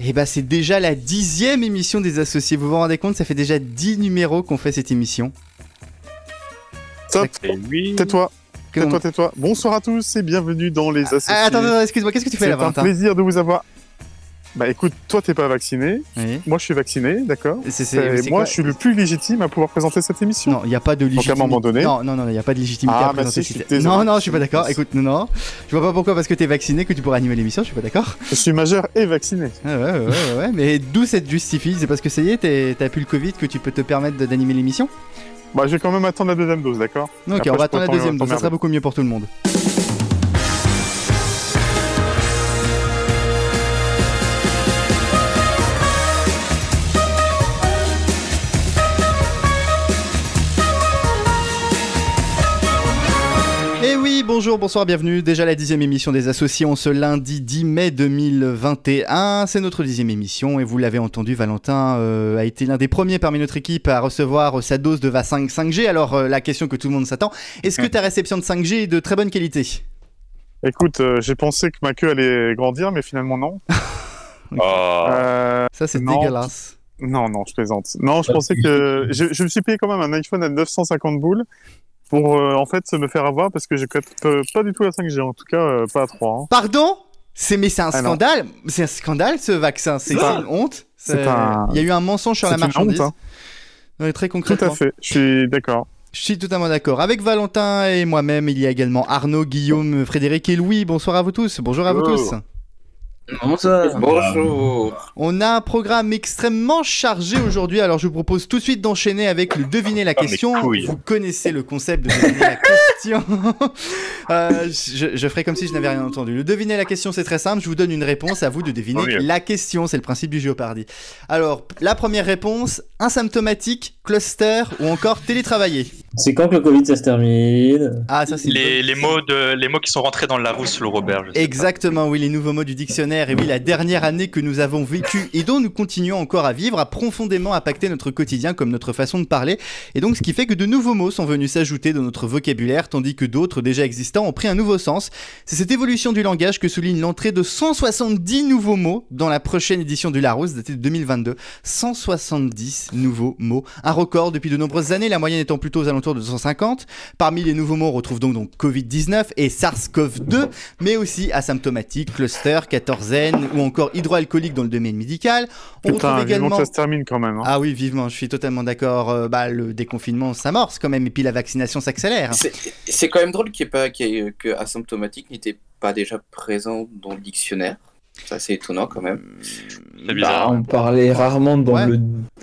Et bah c'est déjà la dixième émission des associés. Vous vous rendez compte, ça fait déjà dix numéros qu'on fait cette émission. Top. Tais-toi. Tais-toi, tais-toi. Bonsoir à tous et bienvenue dans les associés. Ah, attends, attends, excuse-moi, qu'est-ce que tu fais là, C'est un plaisir de vous avoir. Bah écoute, toi t'es pas vacciné, Oui. moi je suis vacciné, d'accord Et Moi je suis le plus légitime à pouvoir présenter cette émission. Non, il n'y a pas de légitimité. à un moment donné- Non, non, non, il n'y a pas de légitimité Ah, à bah présenter. si, cette- désolé. Non, non, je suis pas d'accord. Écoute, non, non. Je vois pas pourquoi, parce que t'es vacciné, que tu pourras animer l'émission, je suis pas d'accord. Je suis majeur et vacciné. Ouais, ouais, ouais, ouais, ouais. Mais d'où cette justifie C'est parce que ça y est, t'as plus le Covid que tu peux te permettre d'animer l'émission? Bah je vais quand même attendre la deuxième dose, d'accord? Ok, Après, on va attendre la deuxième, donc ça sera beaucoup mieux pour tout le monde. Bonjour, bonsoir, bienvenue. Déjà la dixième émission des associés en ce lundi 10 mai 2021. C'est notre dixième émission et vous l'avez entendu, Valentin euh, a été l'un des premiers parmi notre équipe à recevoir sa dose de vaccin 5G. Alors euh, la question que tout le monde s'attend, est-ce que ta réception de 5G est de très bonne qualité? Écoute, euh, j'ai pensé que ma queue allait grandir, mais finalement non. Euh, Ça c'est dégueulasse. non, non, je plaisante. Non, je pensais que... Je, je me suis payé quand même un iPhone à 950 boules pour euh, en fait me faire avoir parce que je capte euh, pas du tout la 5G, en tout cas euh, pas à 3. hein. Pardon? C'est mais c'est un Ah scandale, c'est un scandale ce vaccin, c'est ça. une honte. C'est C'est- un- Il y a eu un mensonge sur la C'est une marchandise. honte, hein. Ouais, très Tout concrètement. à fait, je suis d'accord. Je suis totalement d'accord. Avec Valentin et moi-même, il y a également Arnaud, Guillaume, Frédéric et Louis. Bonsoir à vous tous. Bonjour à vous tous. Bonsoir. Bonjour. On a un programme extrêmement chargé aujourd'hui, alors je vous propose tout de suite d'enchaîner avec le deviner la Ah, question. Vous connaissez le concept de deviner la question. Euh, je, je ferai comme si je n'avais rien entendu. Le deviner la question, c'est très simple. Je vous donne une réponse, à vous de deviner Oh, oui. la question. C'est le principe du Géopardy. Alors, la première réponse asymptomatique, cluster ou encore télétravailler. C'est quand que le Covid ça se termine Ah, ça c'est Les, mots de, les mots qui sont rentrés dans le Larousse, le Robert. je sais Exactement, oui, les nouveaux mots du dictionnaire et oui, la dernière année que nous avons vécue et dont nous continuons encore à vivre a profondément impacté notre quotidien comme notre façon de parler. Et donc, ce qui fait que de nouveaux mots sont venus s'ajouter dans notre vocabulaire, tandis que d'autres déjà existants ont pris un nouveau sens. C'est cette évolution du langage que souligne l'entrée de 170 nouveaux mots dans la prochaine édition du Larousse, datée de 2022. 170 nouveaux mots. Un record depuis de nombreuses années, la moyenne étant plutôt aux alentours de 250. Parmi les nouveaux mots, on retrouve donc, donc Covid-19 et SARS-CoV-2, mais aussi asymptomatique, cluster, quatorzaine ou encore hydroalcoolique dans le domaine médical. On Putain, retrouve vivement également... que ça se termine quand même. hein. Ah oui, vivement, je suis totalement d'accord. Euh, bah, le déconfinement s'amorce quand même, et puis la vaccination s'accélère. C'est c'est quand même drôle qu'il pas, qu'il y ait- que asymptomatique n'était pas déjà présent dans le dictionnaire. Ça, c'est étonnant quand même. Bah, on parlait rarement dans Ouais. le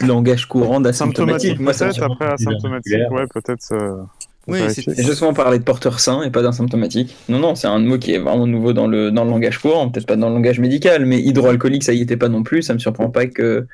langage courant d'asymptomatique. Peut-être, après asymptomatique, ouais, peut-être. euh, Oui, c'est- justement, on parlait de porteur sain et pas d'asymptomatique. Non, non, c'est un mot qui est vraiment nouveau dans le, dans le langage courant, peut-être pas dans le langage médical, mais hydroalcoolique, ça y était pas non plus. Ça me surprend pas que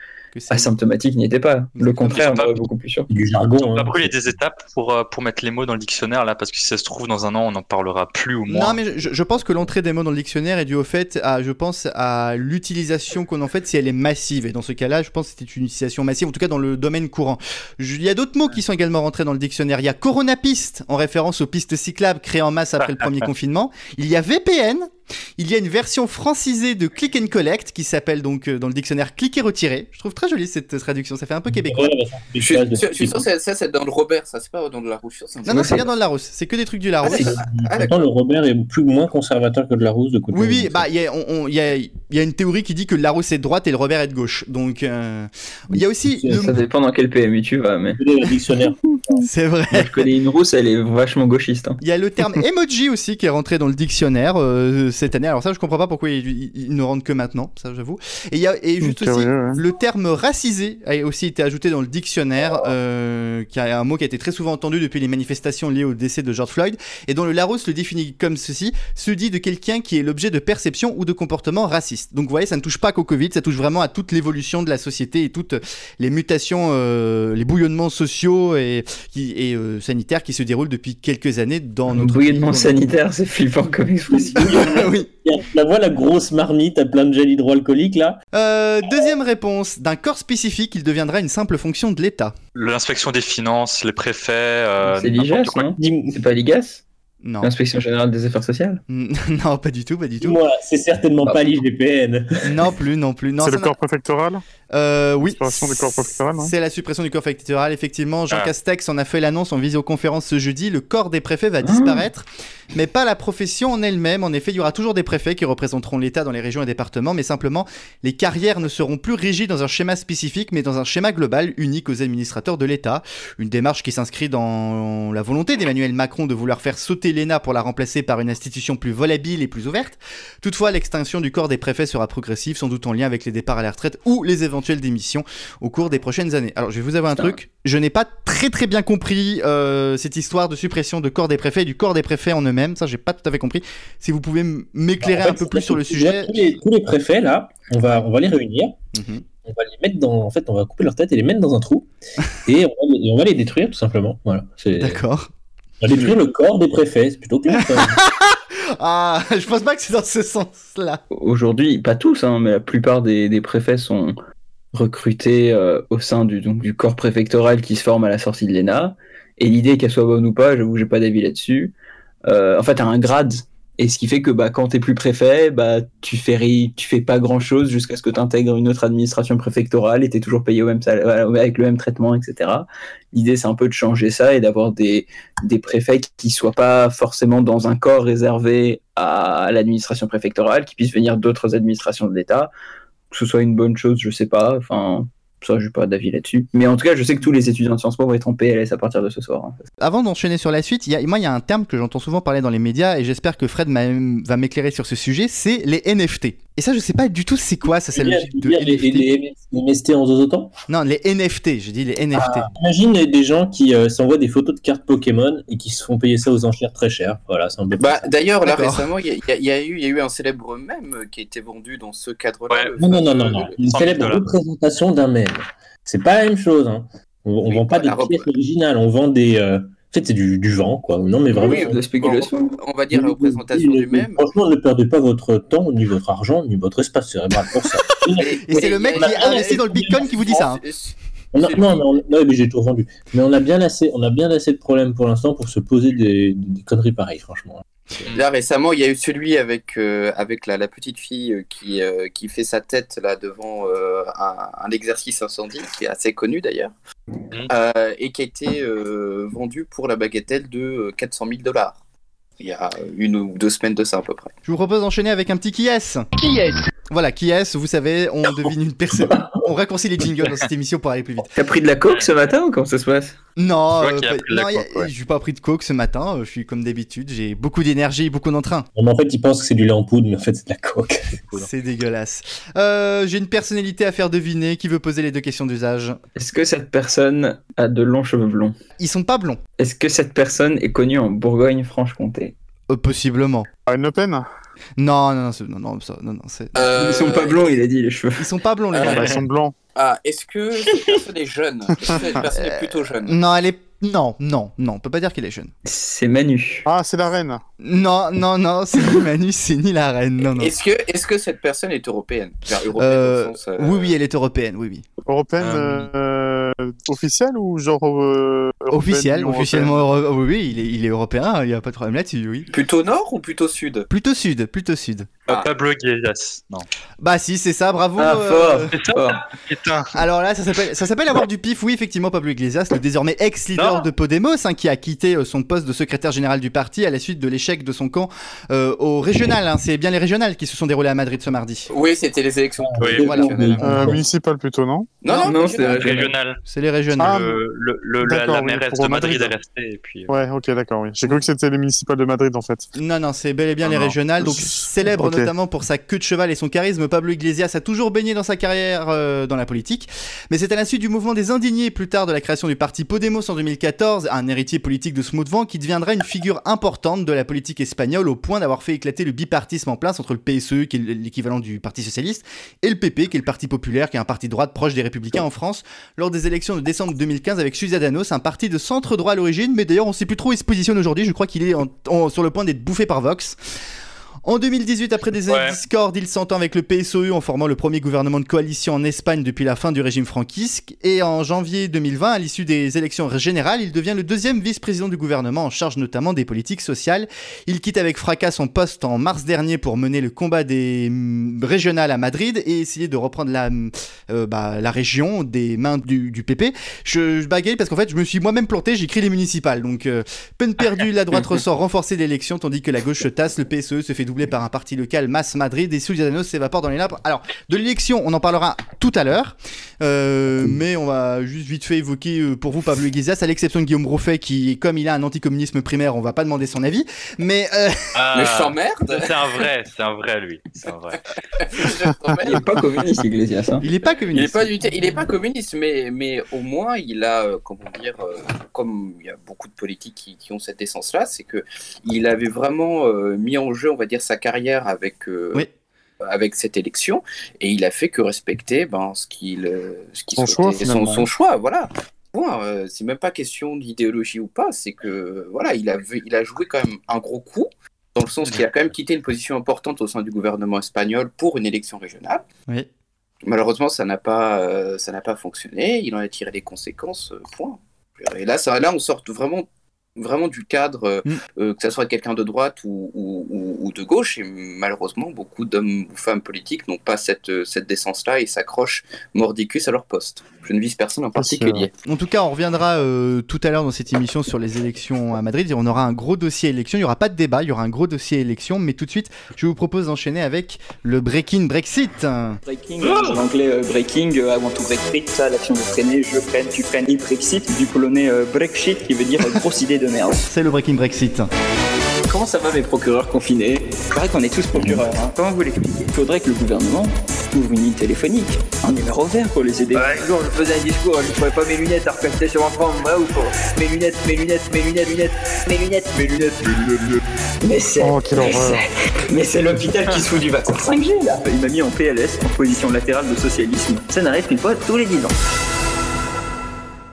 asymptomatique n'y était pas. Le contraire, pas- beaucoup plus sûr. du jargon. pas hein. brûlé des étapes pour, euh, pour mettre les mots dans le dictionnaire là, parce que si ça se trouve dans un an, on n'en parlera plus ou moins. Non, mais je, je pense que l'entrée des mots dans le dictionnaire est due au fait, à, je pense, à l'utilisation qu'on en fait si elle est massive. Et dans ce cas-là, je pense que c'était une utilisation massive, en tout cas dans le domaine courant. Je- Il y a d'autres mots qui sont également rentrés dans le dictionnaire. Il y a coronapiste, en référence aux pistes cyclables créées en masse après le premier confinement. Il y a VPN. Il y a une version francisée de click and collect qui s'appelle donc euh, dans le dictionnaire click et retirer. Je trouve très jolie cette traduction, ça fait un peu québécois. Je suis, je suis- je suis sûr que c'est- ça, c'est dans le Robert, ça, c'est pas dans de la Rouge. ça. Non, non, c'est bien dans le Larousse. C'est que des trucs du Ah, Larousse. Ah, le Robert est plus ou moins conservateur que de la Rousse de côté. Oui, oui, bah, il y, a- on- on- il y a, il y a une théorie qui dit que le Larousse est de droite et le Robert est de gauche. Donc, euh, il y a aussi. le- Ça dépend dans quel PMU tu vas, mais le dictionnaire. C'est vrai. moi, je connais une rousse, elle est vachement gauchiste. hein. Il y a le terme emoji aussi qui est rentré dans le dictionnaire euh, cette année. Alors, ça, je comprends pas pourquoi il, il- il ne rentre que maintenant, ça, j'avoue. Et il y a et juste Curieux, aussi ouais. le terme racisé a aussi été ajouté dans le dictionnaire, euh, qui a un mot qui a été très souvent entendu depuis les manifestations liées au décès de George Floyd, et dont le Larousse le définit comme ceci se dit de quelqu'un qui est l'objet de perception ou de comportement raciste. Donc, vous voyez, ça ne touche pas qu'au Covid, ça touche vraiment à toute l'évolution de la société et toutes les mutations, euh, les bouillonnements sociaux et, qui, et euh, sanitaires qui se déroulent depuis quelques années dans Le notre bouillonnement pays. sanitaire, c'est flippant comme expression. oui. La voix, la grosse marmite à plein de gel hydroalcoolique là. Euh, deuxième réponse. D'un corps spécifique, il deviendra une simple fonction de l'État. L'inspection des finances, les préfets. euh, c'est l'IGAS, quoi. non? C'est pas l'IGAS? Non. L'inspection générale des affaires sociales? Non, pas du tout, pas du tout. Moi, c'est certainement pas l'IGPN. Non plus, non plus. Non, C'est le corps préfectoral? Euh, oui. Suppression du corps préfectoral, non? C'est la suppression du corps préfectoral, effectivement. Jean Ah. Castex en a fait l'annonce en visioconférence ce jeudi. Le corps des préfets va Ah. disparaître, mais pas la profession en elle-même. En effet, il y aura toujours des préfets qui représenteront l'État dans les régions et départements, mais simplement, les carrières ne seront plus régies dans un schéma spécifique, mais dans un schéma global unique aux administrateurs de l'État. Une démarche qui s'inscrit dans la volonté d'Emmanuel Macron de vouloir faire sauter l'ENA pour la remplacer par une institution plus volabile et plus ouverte. Toutefois, l'extinction du corps des préfets sera progressive, sans doute en lien avec les départs à la retraite ou les éventuelles démissions au cours des prochaines années. Alors, je vais vous avouer un truc. Je n'ai pas très très bien compris euh, cette histoire de suppression de corps des préfets et du corps des préfets en eux-mêmes. Ça, j'ai pas tout à fait compris. Si vous pouvez m'éclairer En fait, un peu plus sur le sujet. Tous les, tous les préfets, là, on va, on va les réunir. Mhm. On va les mettre dans. En fait, on va couper leur tête et les mettre dans un trou. et, on va les, on va les détruire, tout simplement. Voilà. D'accord. Détruire le corps des préfets. C'est plutôt clair. Ah, je pense pas que c'est dans ce sens-là. Aujourd'hui, pas tous, hein, mais la plupart des, des préfets sont recrutés euh, au sein du, donc, du corps préfectoral qui se forme à la sortie de l'ENA. Et l'idée qu'elle soit bonne ou pas, j'avoue que j'ai pas d'avis là-dessus. Euh, en fait, t'as un grade. Et ce qui fait que bah, quand t'es plus préfet, bah, tu fais tu fais pas grand chose jusqu'à ce que tu intègres une autre administration préfectorale et t'es toujours payé au même avec le même traitement, etc. L'idée, c'est un peu de changer ça et d'avoir des, des préfets qui soient pas forcément dans un corps réservé à l'administration préfectorale, qui puissent venir d'autres administrations de l'État. Que ce soit une bonne chose, je sais pas. Enfin, ça, j'ai pas d'avis là-dessus. Mais en tout cas, je sais que tous les étudiants de Sciences Po vont être en PLS à partir de ce soir. hein. Avant d'enchaîner sur la suite, il y a, moi, il y a un terme que j'entends souvent parler dans les médias et j'espère que Fred va m'éclairer sur ce sujet. C'est les NFT. Et ça, je sais pas du tout c'est quoi. Ça, c'est la logique de les, NFT. les, les MST en deux autant Non, les NFT. J'ai dit les NFT. Imagine des- gens qui euh, s'envoient des photos de cartes Pokémon et qui se font payer ça aux enchères très cher. Voilà, c'est un peu. Bah, D'ailleurs, là récemment, il y, a- y y eu- il y a eu un célèbre mème qui a été vendu dans ce cadre-là. Ouais. Non, non, non, non, non. Une 100 000 célèbre représentation d'un mème. C'est pas la même chose. Hein. On, on Oui, vend pas des la rep- pièces originales, on vend des. euh, En fait, c'est du, du vent, quoi. Non, mais vraiment. Oui, de la spéculation. On, on va dire la représentation du même. Franchement, ne perdez pas votre temps, ni votre argent, ni votre espace cérébral pour ça. Et c'est le mec qui a investi dans le Bitcoin qui vous dit ça. hein. On a- C'est non, mais on- non, mais j'ai tout vendu. Mais on a bien assez, on a bien assez de problèmes pour l'instant pour se poser des, des conneries pareilles, franchement. Là récemment, il y a eu celui avec euh, avec la, la petite fille euh, qui euh, qui fait sa tête là devant euh, un, un exercice incendie qui est assez connu d'ailleurs euh, et qui a été vendu pour la bagatelle de euh, 400 000 dollars. Il y a une ou deux semaines de ça à peu près. Je vous propose d'enchaîner avec un petit qui est Qui est Voilà, qui est Vous savez, on devine une personne. On raccourcit les jingles dans cette émission pour aller plus vite. T'as pris de la coke ce matin ou comment ça se passe? Non, Je euh, pas- non, coke, ouais. j'ai pas pris de coke ce matin. euh, Je suis comme d'habitude. J'ai beaucoup d'énergie, beaucoup d'entrain. En fait, ils pensent que c'est du lait en poudre, mais en fait, c'est de la coke. C'est dégueulasse. Euh, j'ai une personnalité à faire deviner qui veut poser les deux questions d'usage. Est-ce que cette personne a de longs cheveux blonds? Ils sont pas blonds. Est-ce que cette personne est connue en Bourgogne-Franche-Comté? Possiblement. Marine Le Pen Non, non, non, non, non, ça- non, non, c'est- Euh, Ils sont pas blonds, il a dit les cheveux. Ils sont pas blonds les Euh, gars. Bah, Ils sont blancs. Ah, est-ce que cette personne est jeune? Est-ce que cette personne est plutôt jeune? Non, elle est. Non, non, non, on peut pas dire qu'elle est jeune. C'est Manu. Ah, c'est la reine. Non, non, non, c'est ni Manu, c'est ni la reine. Non, non. Est-ce que, est que cette personne est européenne? Enfin, européenne Euh, au sens, euh, Oui, oui, elle est européenne, oui, oui. Européenne Euh. euh, officielle ou genre. euh, européenne, Officiel, Union officiellement, euro- oui, oui, il est, il est européen, il y a pas de problème là-dessus, oui. Plutôt nord ou plutôt sud? Plutôt sud, plutôt sud. Pas Pablo Iglesias. Non. Bah si, c'est ça, bravo. Ah, euh, ça. Putain. Alors là, ça s'appelle, ça s'appelle avoir du pif. Oui, effectivement, Pablo Iglesias, le désormais ex-leader de Podemos, hein, qui a quitté euh, son poste de secrétaire général du parti à la suite de l'échec de son camp euh, au régional. hein. C'est bien les régionales qui se sont déroulées à Madrid ce mardi. Oui, c'était les élections. Oui, voilà. Euh, municipale plutôt, non? Non, non, c'est régional. Régional. C'est les régionales. Ah, le, le, le- la, d'accord, la oui, mairesse de Madrid, Madrid. est restée. Et puis, euh, Ouais, ok, d'accord, oui. J'ai cru que c'était les municipales de Madrid en fait. Non, non, c'est bel et bien Non, les régionales. Donc, célèbre Ok. Notamment pour sa queue de cheval et son charisme, Pablo Iglesias a toujours baigné dans sa carrière euh, dans la politique. Mais c'est à la suite du mouvement des indignés, plus tard de la création du parti Podemos en 2014, un héritier politique de ce mouvement qui deviendra une figure importante de la politique espagnole au point d'avoir fait éclater le bipartisme en place entre le PSE, qui est l'équivalent du Parti Socialiste, et le PP, qui est le Parti Populaire, qui est un parti de droite proche des Républicains en France, lors des élections de décembre 2015 avec Ciudadanos, un parti de centre droit à l'origine, mais d'ailleurs on sait plus trop où il se positionne aujourd'hui, je crois qu'il est sur le point d'être bouffé par Vox. En 2018, après des années Ouais. de discorde, il s'entend avec le PSOE en formant le premier gouvernement de coalition en Espagne depuis la fin du régime franquiste. Et en janvier 2020, à l'issue des élections générales, il devient le deuxième vice-président du gouvernement en charge notamment des politiques sociales. Il quitte avec fracas son poste en mars dernier pour mener le combat des mm, régionales à Madrid et essayer de reprendre la, mm, euh, bah, la région des mains du, du PP. Je, je bagaye parce qu'en fait, je me suis moi-même planté, j'ai écrit les municipales. Donc, euh, peine perdue, la droite ressort renforcée d'élections, tandis que la gauche se tasse. Le PSE se fait doubler par un parti local, Mas Madrid, et Ciudadanos s'évapore dans les nappes. Alors, de l'élection, on en parlera tout à l'heure, euh, mais on va juste vite fait évoquer euh, pour vous Pablo Iglesias, à l'exception de Guillaume Rouffet, qui, comme il a un anticommunisme primaire, on va pas demander son avis. Mais euh, Ah, Mais je t'emmerde. C'est un vrai, c'est un vrai lui. C'est un vrai. Il est pas communiste, Iglesias. Hein. il est pas Il est communiste. pas, du t- il est pas communiste, mais, mais au moins il a, euh, comment dire, euh, comme il y a beaucoup de politiques qui, qui ont cette essence-là, c'est que il avait vraiment euh, mis en jeu, on va dire, sa carrière avec, euh, Oui. avec cette élection, et il a fait que respecter ben, ce qu'il euh, ce qu'il Son souhaitait- choix, son, choix, voilà. Point, euh, c'est même pas question d'idéologie ou pas, c'est que voilà, il a, il a joué quand même un gros coup, dans le sens qu'il a quand même quitté une position importante au sein du gouvernement espagnol pour une élection régionale. Oui. Malheureusement, ça n'a pas, euh, ça n'a pas fonctionné. Il en a tiré les conséquences. euh, point. Et là, ça, là, on sort vraiment, vraiment du cadre, euh, Mm. euh, que ça soit quelqu'un de droite ou, ou- ou- ou de gauche. Et malheureusement, beaucoup d'hommes ou femmes politiques n'ont pas cette, euh, cette décence-là et s'accrochent mordicus à leur poste. Je ne vise personne en particulier. En tout cas, on reviendra euh, tout à l'heure dans cette émission sur les élections à Madrid. Et on aura un gros dossier élection. Il n'y aura pas de débat, il y aura un gros dossier élection. Mais tout de suite, je vous propose d'enchaîner avec le breaking Brexit. Breaking, en anglais euh, breaking, euh, I want to break it, ça, l'action de freiner, je freine, tu freines, et Brexit, du polonais euh, breakshit qui veut dire euh, grosse idée de merde. C'est le breaking Brexit. Comment ça va mes procureurs confinés Il paraît qu'on est tous procureurs, hein. comment vous l'expliquez Il faudrait que le gouvernement ouvre une ligne téléphonique, un numéro vert pour les aider. Ouais, Igor, je faisais un discours, je trouvais pas mes lunettes à repasser sur un forme, ouais ou pas Mes lunettes, mes lunettes, mes lunettes, lunettes, mes lunettes, mes lunettes, mes lunettes. Mais c'est... Oh, mais horreur. c'est- Mais c'est l'hôpital qui se fout du vaccin 5G là Il m'a mis en PLS, en position latérale de socialisme. Ça n'arrive qu'une fois tous les 10 ans.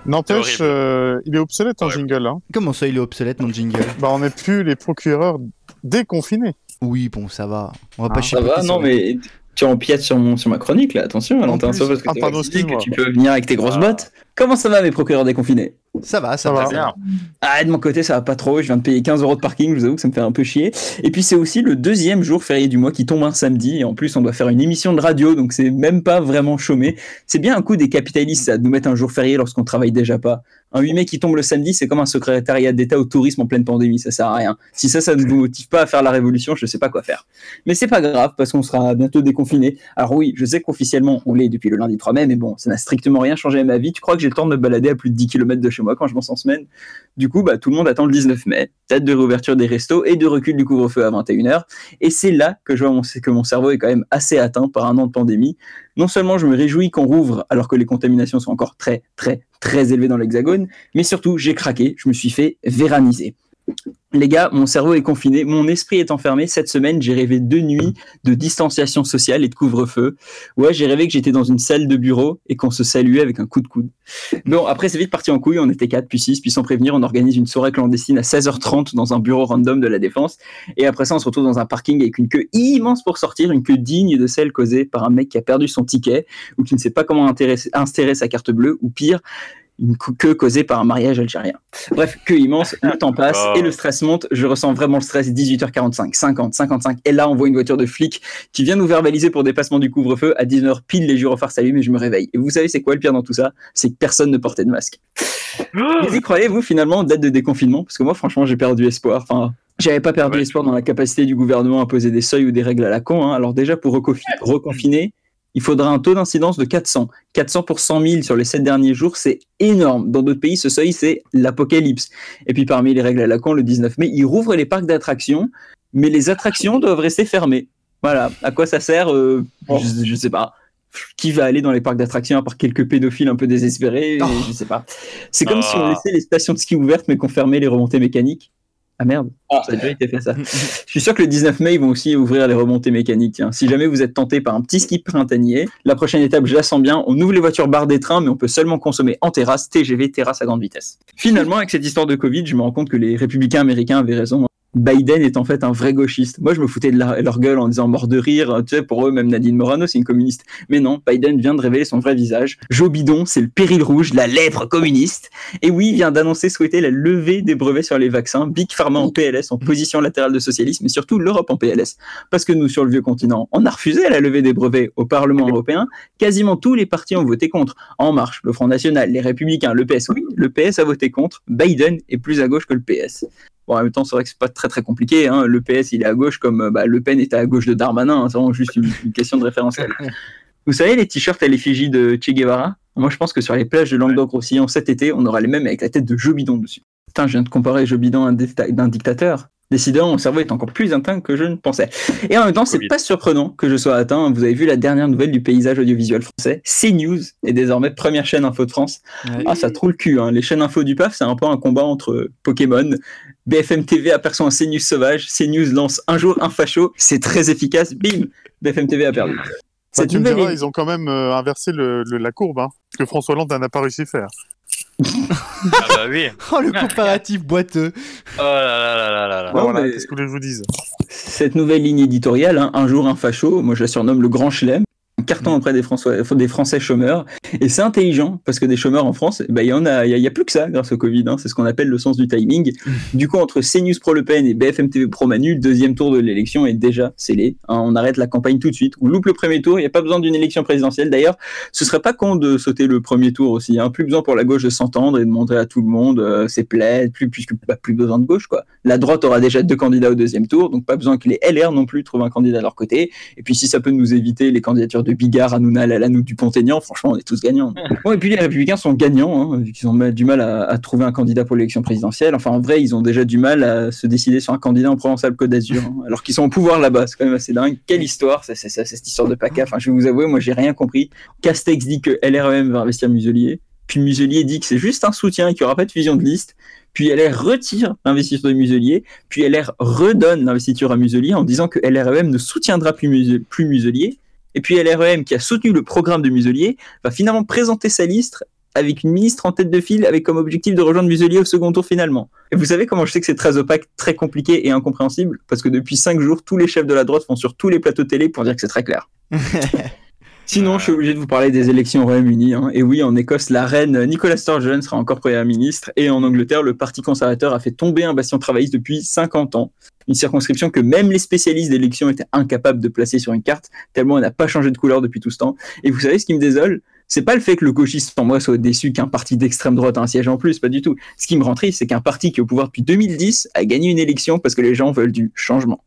N'empêche, euh, il est obsolète ton jingle. Hein. Comment ça, il est obsolète, mon jingle? Bah, on n'est plus les procureurs déconfinés. Oui, bon, ça va. On va Ah, pas Ça va, non, mais tu empiètes sur, mon, sur ma chronique là, attention, Valentin, parce que Ah, pardon, que tu peux venir avec tes grosses Ah. bottes. Comment ça va mes procureurs déconfinés? Ça va, ça, Ça va. va. Ah, de mon côté, ça va pas trop. Je viens de payer 15 euros de parking. Je vous avoue que ça me fait un peu chier. Et puis, c'est aussi le deuxième jour férié du mois qui tombe un samedi. Et en plus, on doit faire une émission de radio. Donc, c'est même pas vraiment chômé. C'est bien un coup des capitalistes, ça, de nous mettre un jour férié lorsqu'on travaille déjà pas. Un 8 mai qui tombe le samedi, c'est comme un secrétariat d'État au tourisme en pleine pandémie. Ça sert à rien. Si ça, ça ne vous motive pas à faire la révolution, je sais pas quoi faire. Mais c'est pas grave parce qu'on sera bientôt déconfiné. Alors oui, je sais qu'officiellement, on l'est depuis le lundi 3 mai, mais bon, ça n'a strictement rien changé à ma vie. Tu crois que j'ai le temps de me balader à plus de 10 km de chez moi? Quand je pense en semaine Du coup, bah, tout le monde attend le 19 mai, date de réouverture des restos et de recul du couvre-feu à 21h. Et c'est là que je vois que mon cerveau est quand même assez atteint par un an de pandémie. Non seulement je me réjouis qu'on rouvre alors que les contaminations sont encore très, très, très élevées dans l'hexagone, mais surtout j'ai craqué, je me suis fait véraniser. Les gars, mon cerveau est confiné, mon esprit est enfermé. Cette semaine, j'ai rêvé deux nuits de distanciation sociale et de couvre-feu. Ouais, j'ai rêvé que j'étais dans une salle de bureau et qu'on se saluait avec un coup de coude. Bon, après, c'est vite parti en couille. On était 4 puis 6, puis sans prévenir, on organise une soirée clandestine à 16h30 dans un bureau random de la Défense. Et après ça, on se retrouve dans un parking avec une queue immense pour sortir, une queue digne de celle causée par un mec qui a perdu son ticket ou qui ne sait pas comment insérer sa carte bleue ou pire, une queue causée par un mariage algérien. Bref, queue immense, le temps passe Oh. et le stress monte. Je ressens vraiment le stress. 18h45, 50, 55. Et là, on voit une voiture de flic qui vient nous verbaliser pour dépassement du couvre-feu. À 19h pile, les gyrophares s'allument et je me réveille. Et vous savez, c'est quoi le pire dans tout ça? C'est que personne ne portait de masque. Vous y croyez, vous, finalement, date de déconfinement? Parce que moi, franchement, j'ai perdu espoir. Enfin, j'avais pas perdu Ouais. espoir dans la capacité du gouvernement à poser des seuils ou des règles à la con. hein. Alors déjà, pour reconfi- reconfiner, il faudra un taux d'incidence de 400. 400 pour 100 000 sur les 7 derniers jours, c'est énorme. Dans d'autres pays, ce seuil, c'est l'apocalypse. Et puis parmi les règles à la con, le 19 mai, ils rouvrent les parcs d'attractions, mais les attractions doivent rester fermées. Voilà. À quoi ça sert euh, je, je sais pas. Qui va aller dans les parcs d'attractions à part quelques pédophiles un peu désespérés Oh. Je sais pas. C'est comme si on laissait les stations de ski ouvertes mais qu'on fermait les remontées mécaniques. Ah merde, Ah. ça a déjà été fait ça. Je suis sûr que le 19 mai, ils vont aussi ouvrir les remontées mécaniques. tiens. Si jamais vous êtes tenté par un petit ski printanier, la prochaine étape, je la sens bien, on ouvre les voitures barres des trains, mais on peut seulement consommer en terrasse, TGV, terrasse à grande vitesse. Finalement, avec cette histoire de Covid, je me rends compte que les républicains américains avaient raison. Biden est en fait un vrai gauchiste. Moi, je me foutais de la- leur gueule en disant mort de rire. Tu sais, pour eux, même Nadine Morano, c'est une communiste. Mais non, Biden vient de révéler son vrai visage. Joe Bidon, c'est le péril rouge, la lèpre communiste. Et oui, il vient d'annoncer souhaiter la levée des brevets sur les vaccins. Big Pharma en PLS, en position latérale de socialisme, et surtout l'Europe en PLS. Parce que nous, sur le vieux continent, on a refusé la levée des brevets au Parlement européen. Quasiment tous les partis ont voté contre. En Marche, le Front National, les Républicains, le PS. Oui, le PS a voté contre. Biden est plus à gauche que le PS. Bon, en même temps, c'est vrai que c'est pas très très compliqué. Hein. Le PS, il est à gauche comme euh, bah, Le Pen était à gauche de Darmanin. hein. C'est vraiment juste une, une question de référentiel. Vous savez, les t-shirts à l'effigie de Che Guevara? Moi, je pense que sur les plages de Languedoc-Roussillon cet été, on aura les mêmes avec la tête de Joe Bidon dessus. Putain, je viens de comparer Joe Bidon à un, dicta- dictateur. Décidément, mon cerveau est encore plus atteint que je ne pensais. Et en même temps, c'est pas surprenant que je sois atteint. Vous avez vu la dernière nouvelle du paysage audiovisuel français. CNews est désormais première chaîne info de France. Ah, ça trouve le cul. Hein. Les chaînes info du PAF, c'est un peu un combat entre Pokémon. BFM TV aperçoit un CNews sauvage. CNews lance un jour un facho. C'est très efficace. Bim BFM TV a perdu. Bah, Cette tu me diras, est- ils ont quand même euh, inversé le, le- la courbe, hein, que François Hollande n'a pas réussi à faire. Ah bah oui. Oh, le comparatif boiteux. Oh là là là là là là. Non, voilà, mais- qu'est-ce que vous voulez que je vous dise? Cette nouvelle ligne éditoriale, hein, un jour un facho, moi je la surnomme le grand chelem, carton auprès des Français, des Français chômeurs. Et c'est intelligent parce que des chômeurs en France, eh ben, il y en a, il y, a- il y a plus que ça grâce au Covid. hein. c'est ce qu'on appelle le sens du timing. Du coup, entre CNews Pro Le Pen et BFM TV Pro Manu, le deuxième tour de l'élection est déjà scellé. hein. on arrête la campagne tout de suite. On loupe le premier tour. Il n'y a pas besoin d'une élection présidentielle. D'ailleurs, ce serait pas con de sauter le premier tour aussi. Hein. Plus besoin pour la gauche de s'entendre et de montrer à tout le monde euh, ses plaies. Plus, puisque bah, plus besoin de gauche quoi. La droite aura déjà deux candidats au deuxième tour, donc pas besoin que les LR non plus trouvent un candidat à leur côté. Et puis si ça peut nous éviter les candidatures de Bigard, Hanouna, Lalanou, Dupont-Aignan, franchement, on est tous gagnants. Bon, et puis les Républicains sont gagnants, hein, vu qu'ils ont du mal à, à trouver un candidat pour l'élection présidentielle. Enfin, en vrai, ils ont déjà du mal à se décider sur un candidat en Provence-Alpes-Côte d'Azur, hein, alors qu'ils sont au pouvoir là-bas. C'est quand même assez dingue. Quelle histoire, c'est c'est- c'est- c'est cette histoire de PACA. Enfin, je vais vous avouer, moi, j'ai rien compris. Castex dit que LREM va investir Muselier. Puis Muselier dit que c'est juste un soutien et qu'il n'y aura pas de fusion de liste. Puis LR retire l'investiture de Muselier. Puis LR redonne l'investiture à Muselier en disant que LREM ne soutiendra plus Muselier. Et puis LREM, qui a soutenu le programme de Muselier, va finalement présenter sa liste avec une ministre en tête de file avec comme objectif de rejoindre Muselier au second tour finalement. Et vous savez comment je sais que c'est très opaque, très compliqué et incompréhensible? Parce que depuis cinq jours, tous les chefs de la droite font sur tous les plateaux télé pour dire que c'est très clair. Sinon, je suis obligé de vous parler des élections au Royaume-Uni. hein. Et oui, en Écosse, la reine Nicola Sturgeon sera encore Premier ministre. Et en Angleterre, le Parti conservateur a fait tomber un bastion travailliste depuis 50 ans. Une circonscription que même les spécialistes d'élections étaient incapables de placer sur une carte, tellement elle n'a pas changé de couleur depuis tout ce temps. Et vous savez ce qui me désole? C'est pas le fait que le gauchiste en moi soit déçu qu'un parti d'extrême droite a un siège en plus, pas du tout. Ce qui me rend triste, c'est qu'un parti qui est au pouvoir depuis 2010 a gagné une élection parce que les gens veulent du changement.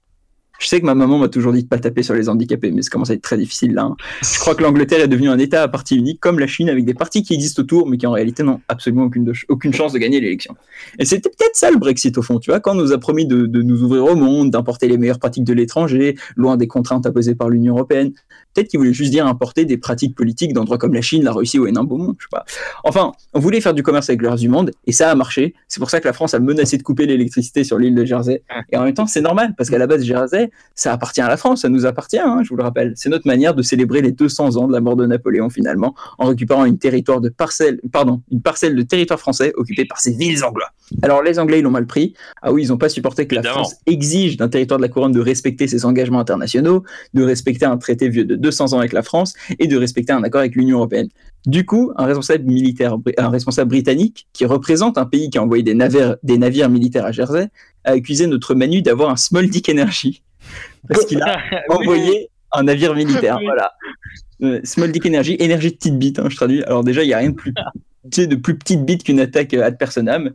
Je sais que ma maman m'a toujours dit de pas taper sur les handicapés, mais ça commence à être très difficile là. hein. Je crois que l'Angleterre est devenue un État à parti unique, comme la Chine, avec des partis qui existent autour, mais qui en réalité n'ont absolument aucune chance de gagner l'élection. Et c'était peut-être ça le Brexit au fond, tu vois, quand on nous a promis de, de nous ouvrir au monde, d'importer les meilleures pratiques de l'étranger, loin des contraintes imposées par l'Union européenne. Peut-être qu'ils voulaient juste dire importer des pratiques politiques d'endroits comme la Chine, la Russie ou un beau monde, je sais pas. Enfin, on voulait faire du commerce avec le reste du monde, et ça a marché. C'est pour ça que la France a menacé de couper l'électricité sur l'île de Jersey. Et en même temps, c'est normal, parce qu'à la base, Jersey, ça appartient à la France, ça nous appartient, hein, je vous le rappelle. C'est notre manière de célébrer les 200 ans de la mort de Napoléon, finalement, en récupérant une territoire de parcelle, pardon, une parcelle de territoire français occupée par ces villes anglois. Alors, les Anglais, ils l'ont mal pris. Ah oui, ils n'ont pas supporté que la. France exige d'un territoire de la couronne de respecter ses engagements internationaux, de respecter un traité vieux de 200 ans avec la France et de respecter un accord avec l'Union européenne. Du coup, un responsable militaire, un responsable britannique qui représente un pays qui a envoyé des navires, des navires militaires à Jersey, a accusé notre Manu d'avoir un small dick energy parce qu'il a envoyé un navire militaire. Voilà. Euh, small dick energy, énergie de petite bite, hein, je traduis. Alors déjà, il n'y a rien de plus, de petite bite qu'une attaque euh, ad personam.